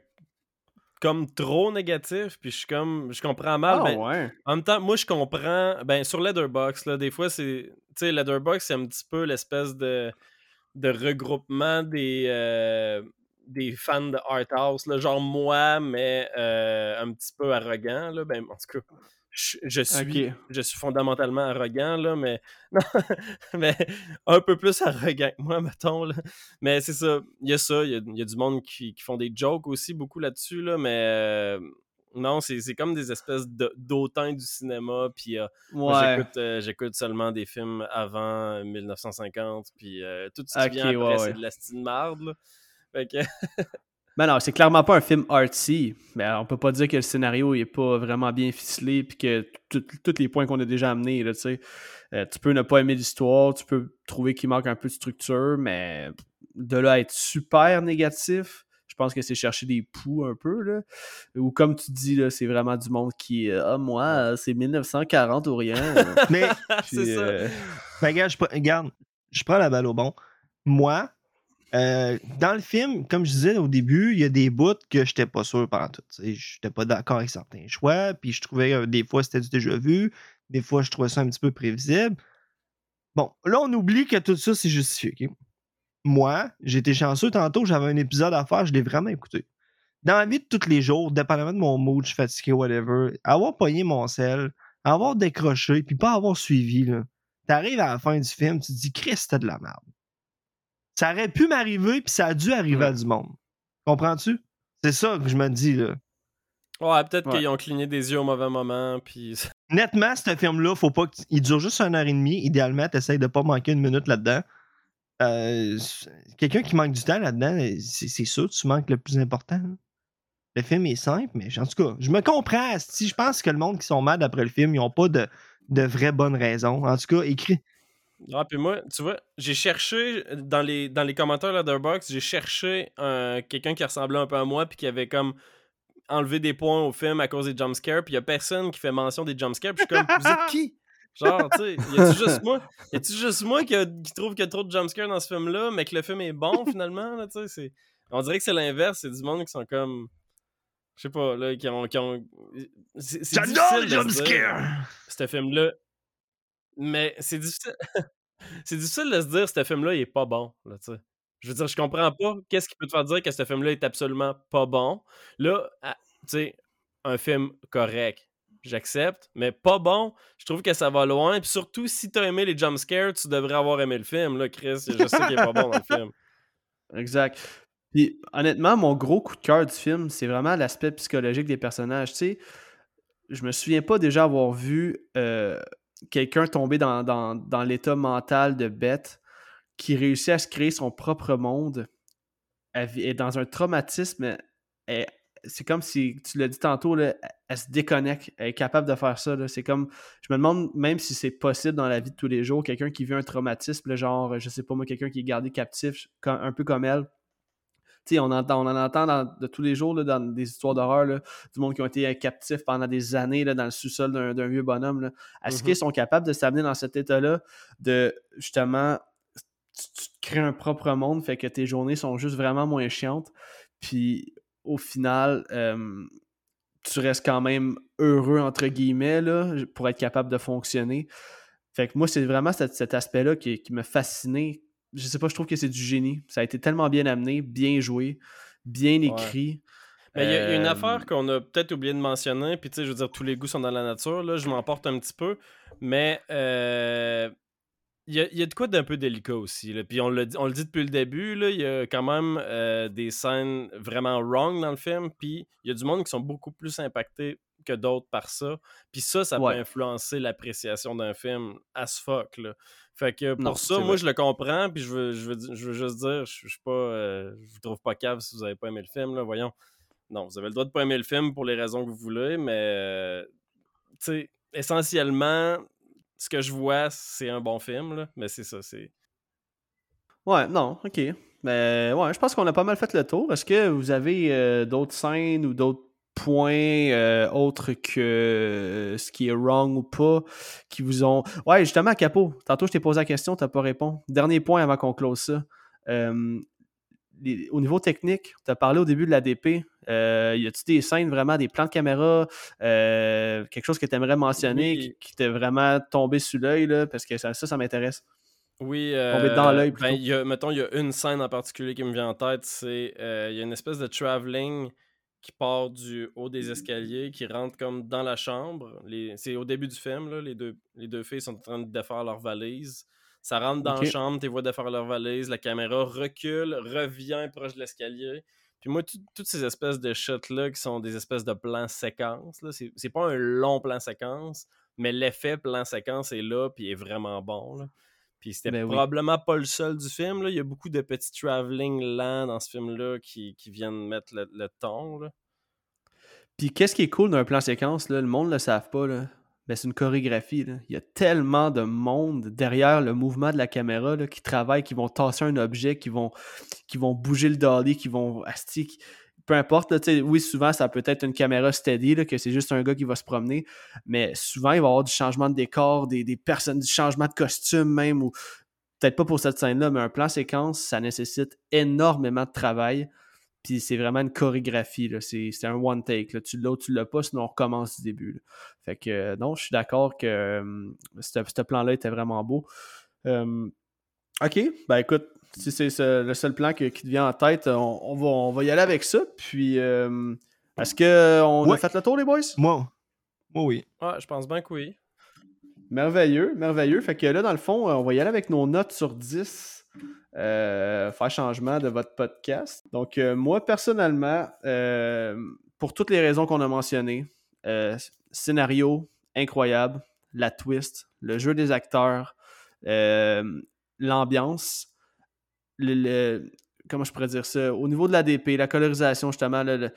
comme trop négatifs, puis je suis comme, je comprends mal. Ah, ben, ouais. En même temps, moi, je comprends. Ben, sur Letterboxd, là, des fois, c'est. Tu sais, Letterboxd, c'est un petit peu l'espèce de, de regroupement des, euh, des fans de Art House, là, genre moi, mais euh, un petit peu arrogant. Là. Ben, en tout cas, je, je suis, je suis fondamentalement arrogant, là, mais, non, mais un peu plus arrogant que moi, mettons. Là. Mais c'est ça, il y a ça, il y a, il y a du monde qui, qui font des jokes aussi beaucoup là-dessus, là, mais. euh, non, c'est comme des espèces de- d'autants du cinéma, puis euh, Ouais. j'écoute, seulement des films avant 1950, puis tout ce qui vient après, ouais, c'est ouais. de la style marde. là. Que, Ben non, c'est clairement pas un film artsy. Mais on peut pas dire que le scénario est pas vraiment bien ficelé puis que tous les points qu'on a déjà amenés, là, tu sais. Euh, tu peux ne pas aimer l'histoire, tu peux trouver qu'il manque un peu de structure, mais de là à être super négatif, je pense que c'est chercher des poux un peu, là. Ou comme tu dis, c'est vraiment du monde qui Ah, moi, euh, c'est 1940 ou rien. Mais, c'est ça. euh, ben, regarde, je, regarde, je prends la balle au bon. Moi, euh, dans le film, comme je disais au début, il y a des bouts que j'étais pas sûr pendant tout. Je n'étais pas d'accord avec certains choix, puis je trouvais que des fois c'était du déjà vu, des fois je trouvais ça un petit peu prévisible. Bon, là, on oublie que tout ça, c'est justifié. Moi, j'étais chanceux tantôt, j'avais un épisode à faire, je l'ai vraiment écouté. Dans la vie de tous les jours, dépendamment de mon mood, je suis fatigué, whatever, avoir pogné mon sel, avoir décroché, puis pas avoir suivi, là, T'arrives à la fin du film, tu te dis, Chris, c'était de la merde. Ça aurait pu m'arriver, puis ça a dû arriver à du monde. Comprends-tu? C'est ça que je me dis, là. Ouais, peut-être Ouais. qu'ils ont cligné des yeux au mauvais moment, puis... Nettement, ce film-là, faut pas que- il dure juste une heure et demie. Idéalement, t'essayes de pas manquer une minute là-dedans. Euh, Quelqu'un qui manque du temps là-dedans, c'est c'est sûr, tu manques le plus important. hein. Le film est simple, mais en tout cas, je me comprends. Si je pense que le monde qui sont mad après le film, ils ont pas de, de vraies bonnes raisons. En tout cas, écrit. Ah, puis moi, tu vois, j'ai cherché dans les, dans les commentaires Letterboxd, j'ai cherché un- quelqu'un qui ressemblait un peu à moi puis qui avait comme enlevé des points au film à cause des jumpscares, puis il y a personne qui fait mention des jumpscares, puis je suis comme, vous êtes qui? Genre, tu sais, y a-tu juste moi? Y a-tu juste moi qui, a- qui trouve qu'il y a trop de jumpscares dans ce film-là, mais que le film est bon finalement, là, tu sais, c'est... On dirait que c'est l'inverse, c'est du monde qui sont comme... Je sais pas, là, qui ont... Qui ont... c'est- c'est J'adore les jumpscares! ce film-là. Mais c'est difficile. c'est difficile de se dire ce film-là, il est pas bon. Là, je veux dire, je comprends pas qu'est-ce qui peut te faire dire que ce film-là est absolument pas bon. Là, ah, tu sais, un film correct, j'accepte, mais pas bon, je trouve que ça va loin. Puis surtout, si t'as aimé les jumpscares, tu devrais avoir aimé le film, là, Chris. Je sais qu'il est pas bon dans le film. Exact. Puis honnêtement, mon gros coup de cœur du film, c'est vraiment l'aspect psychologique des personnages. Tu sais, je me souviens pas déjà avoir vu euh, quelqu'un tomber dans, l'état mental de bête qui réussit à se créer son propre monde est dans un traumatisme. C'est comme si, tu l'as dit tantôt, là, elle se déconnecte. Elle est capable de faire ça. C'est comme, je me demande même si c'est possible dans la vie de tous les jours, quelqu'un qui vit un traumatisme, genre, je sais pas moi, quelqu'un qui est gardé captif, un peu comme elle. On, entend, on en entend dans- de tous les jours là, dans des histoires d'horreur, du monde qui ont été euh, captifs pendant des années là, dans le sous-sol d'un vieux bonhomme. Est-ce Mhm. qu'ils sont capables de s'amener dans cet état-là de justement tu, te crées un propre monde, fait que tes journées sont juste vraiment moins chiantes. Puis au final, euh, tu restes quand même heureux, entre guillemets, là, pour être capable de fonctionner? Fait que moi, c'est vraiment cet, cet aspect-là qui, qui m'a fasciné. Je sais pas, je trouve que c'est du génie. Ça a été tellement bien amené, bien joué, bien écrit. Mais il y, a- il y a une Euh, affaire qu'on a peut-être oublié de mentionner, puis tu sais, je veux dire, tous les goûts sont dans la nature, là, je m'emporte un petit peu, mais euh, il y, a, y a de quoi d'un peu délicat aussi, là. puis on, dit- on le dit depuis le début, il y a quand même euh, des scènes vraiment wrong dans le film, puis il y a du monde qui sont beaucoup plus impactés que d'autres par ça, puis ça, ça Ouais. peut influencer l'appréciation d'un film as fuck, là. Fait que pour Non, ça, moi, je le comprends, puis je veux, je veux, je veux juste dire, je, je suis pas, euh, je vous trouve pas cave si vous avez pas aimé le film, là, voyons. Non, vous avez le droit de pas aimer le film pour les raisons que vous voulez, mais euh, tu sais, essentiellement, ce que je vois, c'est un bon film, là, mais c'est ça, c'est. Ouais, non, ok. Mais ouais, je pense qu'on a pas mal fait le tour. Est-ce que vous avez euh, d'autres scènes ou d'autres points euh, autres que euh, ce qui est wrong ou pas qui vous ont. Ouais, justement, Capo, tantôt je t'ai posé la question, t'as pas répondu. Dernier point avant qu'on close ça. Euh, les- au niveau technique, tu as parlé au début de l'ADP. Euh, y a-tu des scènes vraiment, des plans de caméra, euh, quelque chose que tu aimerais mentionner Oui. qui, qui t'est vraiment tombé sous l'œil, parce que ça, ça, ça m'intéresse. Oui, Tomber dans l'œil, ben, mettons, il y a une scène en particulier qui me vient en tête, c'est euh, il y a une espèce de travelling qui part du haut des escaliers, qui rentre comme dans la chambre. C'est au début du film, là, les, deux, les deux filles sont en train de défaire leur valise. Ça rentre dans la chambre, tu vois défaire leur valise, la caméra recule, revient proche de l'escalier. Puis moi, tout- toutes ces espèces de shots-là qui sont des espèces de plans séquences, là, c'est c'est pas un long plan séquence, mais l'effet plan séquence est là, puis est vraiment bon. Là. Puis c'était Ben oui. probablement pas le seul du film. Là. Il y a beaucoup de petits travelling lents dans ce film-là qui, qui viennent mettre le, le ton. Là. Puis qu'est-ce qui est cool d'un plan séquence, là, le monde ne le savent pas, là. Ben, c'est une chorégraphie. là. Il y a tellement de monde derrière le mouvement de la caméra là, qui travaillent, qui vont tasser un objet, qui vont, qui vont bouger le dolly, qui vont. asti, qui- Peu importe, là, oui, souvent, ça peut être une caméra steady, que c'est juste un gars qui va se promener, mais souvent, il va y avoir du changement de décor, des, des personnes, du changement de costume même, ou peut-être pas pour cette scène-là, mais un plan séquence, ça nécessite énormément de travail. Puis c'est vraiment une chorégraphie. C'est un one take. Là. Tu l'as ou tu l'as pas, sinon on recommence du début. là. Fait que euh, non, je suis d'accord que euh, ce ce plan-là était vraiment beau. Euh, ok, ben écoute, si c'est ce- le seul plan que- qui te vient en tête, on, on va, on va y aller avec ça. Puis euh, est-ce qu'on a Ouais. fait le tour, les boys? Moi, moi oui. Ouais, je pense bien que oui. Merveilleux, merveilleux. Fait que là, dans le fond, on va y aller avec nos notes sur 10. Euh, faire changement de votre podcast. Donc, euh, moi, personnellement, euh, pour toutes les raisons qu'on a mentionnées, euh, scénario incroyable, la twist, le jeu des acteurs, euh, l'ambiance, le, le- comment je pourrais dire ça, au niveau de l'ADP, la colorisation, justement, le-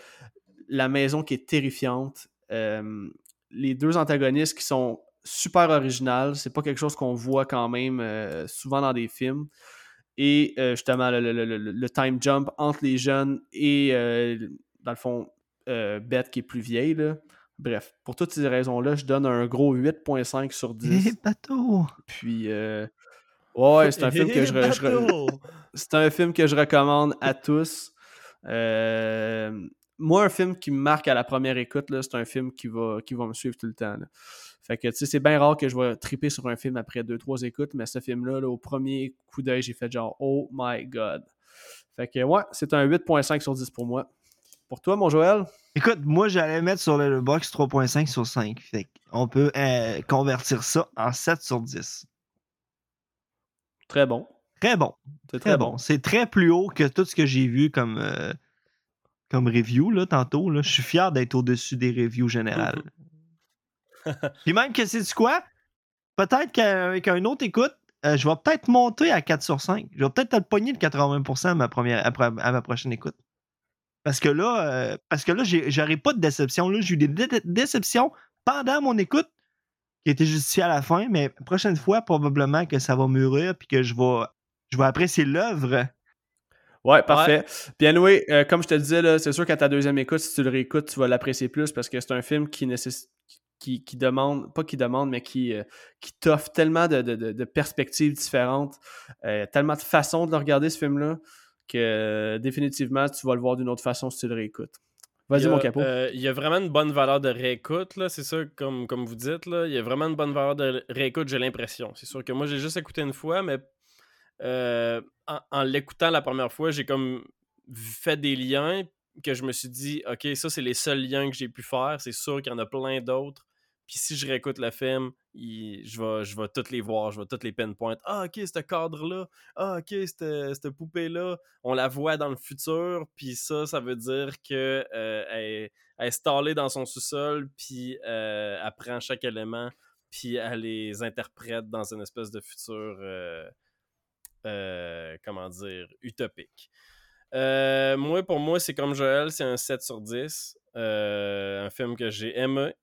la maison qui est terrifiante, euh, les deux antagonistes qui sont super originales, c'est pas quelque chose qu'on voit quand même euh, souvent dans des films. Et euh, justement, le, le- le- le- le time jump entre les jeunes et, dans le fond, Beth qui est plus vieille. là. Bref, pour toutes ces raisons-là, je donne un gros 8.5 sur 10. Eh, bateau! Puis, euh, ouais, c'est un film que je, je c'est un film que je recommande à tous. Euh, moi, un film qui me marque à la première écoute, là, c'est un film qui va, qui va me suivre tout le temps. là. Fait que, tu sais, c'est bien rare que je vais triper sur un film après deux, trois écoutes, mais ce film-là, là, au premier coup d'œil, j'ai fait genre, oh my god. Fait que, ouais, c'est un 8.5 sur 10 pour moi. Pour toi, mon Joël? Écoute, moi, j'allais mettre sur le box 3.5 sur 5. Fait on peut euh, convertir ça en 7 sur 10. Très bon. Très bon. C'est Très bon. C'est très plus haut que tout ce que j'ai vu comme, euh, comme review là, tantôt. Là. Je suis fier d'être au-dessus des reviews générales. Puis même que c'est du quoi? Peut-être qu'avec un autre écoute, euh, je vais peut-être monter à 4 sur 5. Je vais peut-être le pogner de 80% à ma, première, à ma prochaine écoute. Parce que là, euh, parce que là, j'aurai pas de déception. Là, j'ai eu des dé- déceptions pendant mon écoute qui étaient justifiées à la fin, mais prochaine fois, probablement que ça va mûrir puis que je vais, je vais apprécier l'œuvre. Ouais, parfait. Puis anyway, euh, comme je te disais, là, c'est sûr qu'à ta deuxième écoute, si tu le réécoutes, tu vas l'apprécier plus parce que c'est un film qui nécessite qui, qui demande, pas qui demande, mais qui, euh, qui t'offre tellement de, de- de- de perspectives différentes, euh, tellement de façons de le regarder, ce film-là, que euh, définitivement, tu vas le voir d'une autre façon si tu le réécoutes. Vas-y, mon capot. euh, il y a vraiment une bonne valeur de réécoute, là, c'est ça, comme, comme vous dites. Là, il y a vraiment une bonne valeur de réécoute, j'ai l'impression. C'est sûr que moi, j'ai juste écouté une fois, mais euh, en, en l'écoutant la première fois, j'ai comme fait des liens que je me suis dit, OK, ça, c'est les seuls liens que j'ai pu faire. C'est sûr qu'il y en a plein d'autres. Puis si je réécoute le film, il- je, vais, toutes les voir, je vais toutes les pinpoint. Ah, ok, ce cadre-là. Ah, ok, cette, poupée-là. On la voit dans le futur. Puis ça, ça veut dire que euh, est- stallée dans son sous-sol. Puis euh, elle prend chaque élément. Puis elle les interprète dans une espèce de futur. euh, comment dire, utopique. Moi, pour moi, c'est comme Joël, c'est un 7 sur 10. Euh, un film que j'ai aimé.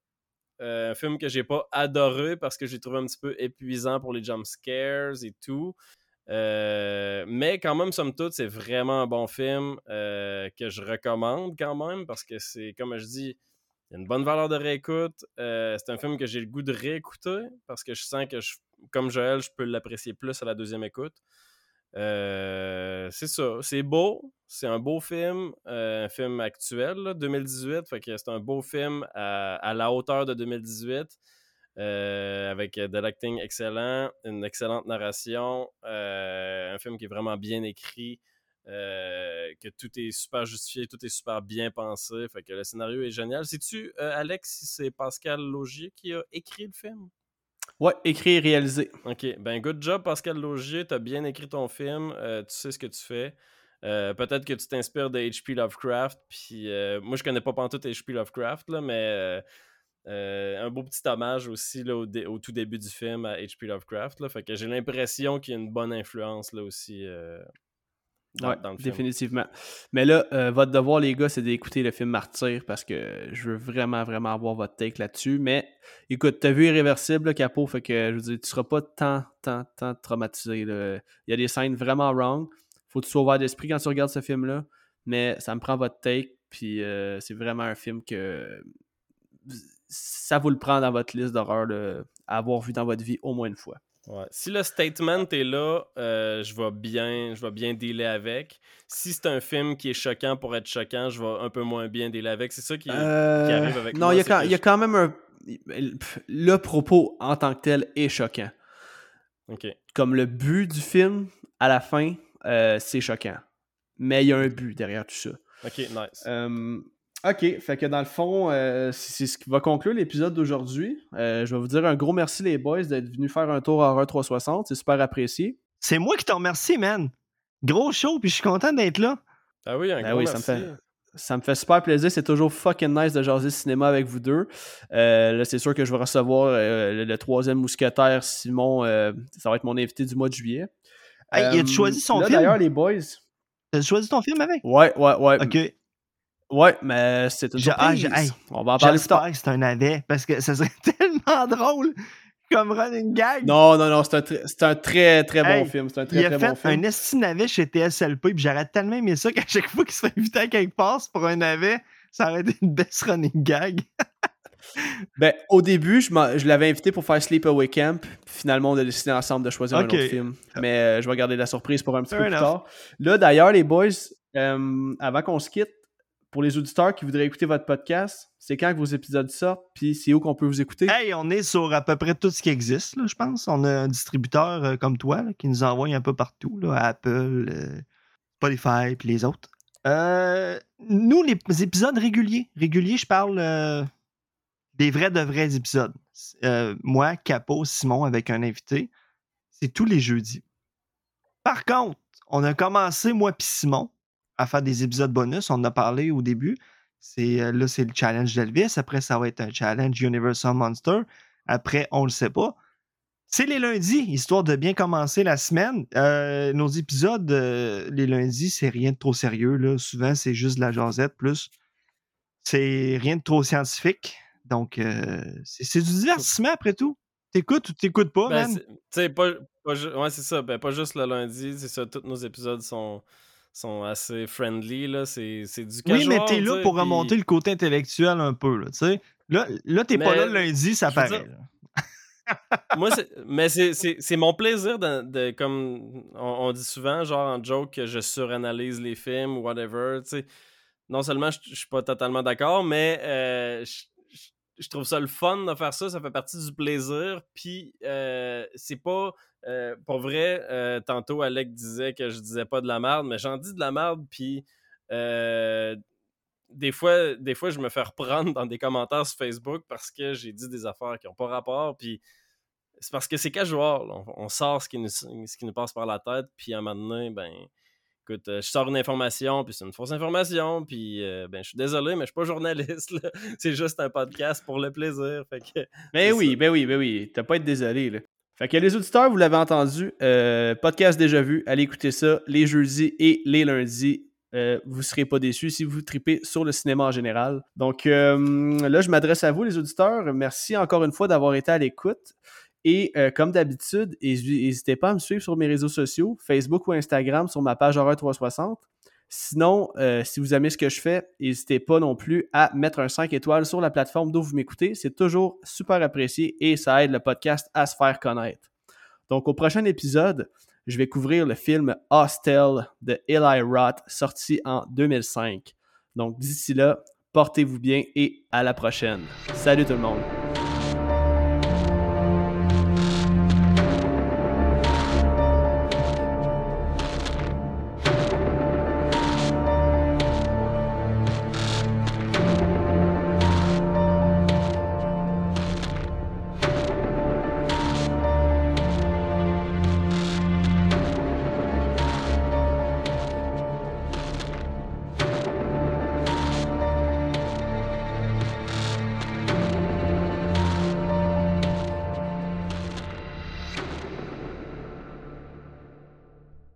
Euh, un film que j'ai pas adoré parce que j'ai trouvé un petit peu épuisant pour les jump scares et tout. Euh, mais quand même, somme toute, c'est vraiment un bon film euh, que je recommande quand même parce que c'est, comme je dis, une bonne valeur de réécoute. C'est un film que j'ai le goût de réécouter parce que je sens que, je- comme Joël, je peux l'apprécier plus à la deuxième écoute. Euh, c'est ça, c'est beau, c'est un beau film, euh, un film actuel, là, 2018, fait que c'est un beau film à, la hauteur de 2018, euh, avec de l'acting excellent, une excellente narration, un film qui est vraiment bien écrit, que tout est super justifié, tout est super bien pensé, fait que le scénario est génial. Sais-tu, Alex, si c'est Pascal Logier qui a écrit le film? Ouais, écrit et réalisé. Ok, ben good job Pascal Logier, t'as bien écrit ton film, euh, tu sais ce que tu fais. Euh, Peut-être que tu t'inspires de H.P. Lovecraft, puis euh, moi je connais pas pantoute H.P. Lovecraft, là, mais un beau petit hommage aussi là, au, au tout début du film à H.P. Lovecraft. Là, fait que j'ai l'impression qu'il y a une bonne influence là aussi dans, ouais, dans le film. définitivement. Mais là, euh, votre devoir, les gars, c'est d'écouter le film Martyr parce que je veux vraiment, vraiment avoir votre take là-dessus. Mais écoute, t'as vu Irréversible, là, Capot, fait que je veux dire, tu seras pas tant, tant, tant traumatisé. là. Il y a des scènes vraiment wrong. Faut que tu sois ouvert d'esprit quand tu regardes ce film-là. Mais ça me prend votre take, puis euh, c'est vraiment un film que ça vous le prend dans votre liste d'horreur à avoir vu dans votre vie au moins une fois. Ouais. Si le statement est là, euh, je vais bien, je vais bien dealer avec. Si c'est un film qui est choquant pour être choquant, je vais un peu moins bien dealer avec. C'est ça qui, qui Euh, arrive avec non, moi. il y, a quand- que il y a je- quand même un. Le propos en tant que tel est choquant. Comme le but du film, à la fin, euh, c'est choquant. Mais il y a un but derrière tout ça. Ok, nice. OK, fait que dans le fond, euh, c'est ce qui va conclure l'épisode d'aujourd'hui. Euh, je vais vous dire un gros merci les boys d'être venus faire un tour à Horror 360, c'est super apprécié. C'est moi qui te remercie, man. Gros show, puis je suis content d'être là. Ah oui, un Ben gros oui, ça me merci. fait- Ça me fait super plaisir, c'est toujours fucking nice de jaser cinéma avec vous deux. Euh, là, c'est sûr que je vais recevoir euh, le, le troisième mousquetaire, Simon. euh, ça va être mon invité du mois de juillet. Hey, Euh, as-tu choisi son là, film? D'ailleurs, les boys. T'as choisi ton film avec? Ouais, ouais, ouais. Ok. Ouais, mais c'est une surprise. je- hey, On va en parler plus tard. J'espère que c'est un navet, parce que ça serait tellement drôle comme running gag. Non, non, non, c'est un, très, très bon film. C'est un très, Il a très fait bon film. un esti navet chez TSLP, puis j'aurais tellement aimé ça qu'à chaque fois qu'il se fait inviter à quelque part pour un navet, ça aurait été une best running gag. Ben, au début, je, je l'avais invité pour faire Sleepaway Camp. Finalement, on a décidé ensemble de choisir Ok. un autre film. Mais euh, je vais garder la surprise pour un petit Fair peu plus enough. tard. Là, d'ailleurs, les boys, euh, avant qu'on se quitte, pour les auditeurs qui voudraient écouter votre podcast, c'est quand que vos épisodes sortent, puis c'est où qu'on peut vous écouter? Hey, on est sur à peu près tout ce qui existe, là, je pense. On a un distributeur euh, comme toi qui nous envoie un peu partout, là, Apple, euh, Spotify, puis les autres. Euh, nous, les épisodes réguliers, réguliers, je parle des vrais de vrais épisodes. Moi, Capo, Simon, avec un invité, c'est tous les jeudis. Par contre, on a commencé, moi puis Simon, à faire des épisodes bonus. On en a parlé au début. C'est, euh, là, c'est le challenge d'Elvis. Après, ça va être un challenge Universal Monster. Après, on le sait pas. C'est les lundis, histoire de bien commencer la semaine. Euh, nos épisodes, euh, les lundis, c'est rien de trop sérieux. Là. Souvent, c'est juste de la jasette. Plus, c'est rien de trop scientifique. Donc, euh, c'est, c'est du divertissement après tout. T'écoutes ou t'écoutes pas, Ben, man? c'est- pas, ouais, c'est ça. Ben, pas juste le lundi, c'est ça. Tous nos épisodes sont, sont assez friendly, là. C'est c'est du Oui, casual, mais t'es là pour puis- remonter le côté intellectuel un peu, là, tu sais. Là, là t'es pas là lundi, ça paraît. dire-. Moi, c'est- mais c'est- c'est c'est mon plaisir de, de- comme on, on dit souvent, genre en joke, que je suranalyse les films ou whatever. tu sais. Non seulement je, je suis pas totalement d'accord, mais euh, je, je- je trouve ça le fun de faire ça. Ça fait partie du plaisir. Puis euh, c'est pas. Euh, pour vrai, euh, tantôt Alec disait que je disais pas de la merde, mais j'en dis de la merde. Puis. euh, des fois, des fois, je me fais reprendre dans des commentaires sur Facebook parce que j'ai dit des affaires qui n'ont pas rapport. Puis c'est parce que c'est casual. On, on sort ce qui, nous, ce qui nous passe par la tête. Puis à un moment donné, ben, écoute, euh, je sors une information, puis c'est une fausse information. Puis euh, ben, je suis désolé, mais je suis pas journaliste. C'est juste un podcast pour le plaisir. Fait que, Ben oui, ben oui, ben oui. T'as pas à être désolé, là. Fait que les auditeurs, vous l'avez entendu, euh, podcast déjà vu, allez écouter ça les jeudis et les lundis. Euh, vous serez pas déçus si vous tripez sur le cinéma en général. Donc euh, là, je m'adresse à vous, les auditeurs. Merci encore une fois d'avoir été à l'écoute. Et comme d'habitude, n'hésitez pas à me suivre sur mes réseaux sociaux, Facebook ou Instagram, sur ma page Horreur 360. Sinon, euh, si vous aimez ce que je fais, n'hésitez pas non plus à mettre un 5 étoiles sur la plateforme d'où vous m'écoutez. C'est toujours super apprécié et ça aide le podcast à se faire connaître. Donc, au prochain épisode, je vais couvrir le film Hostel de Eli Roth, sorti en 2005. Donc, d'ici là, portez-vous bien et à la prochaine. Salut tout le monde!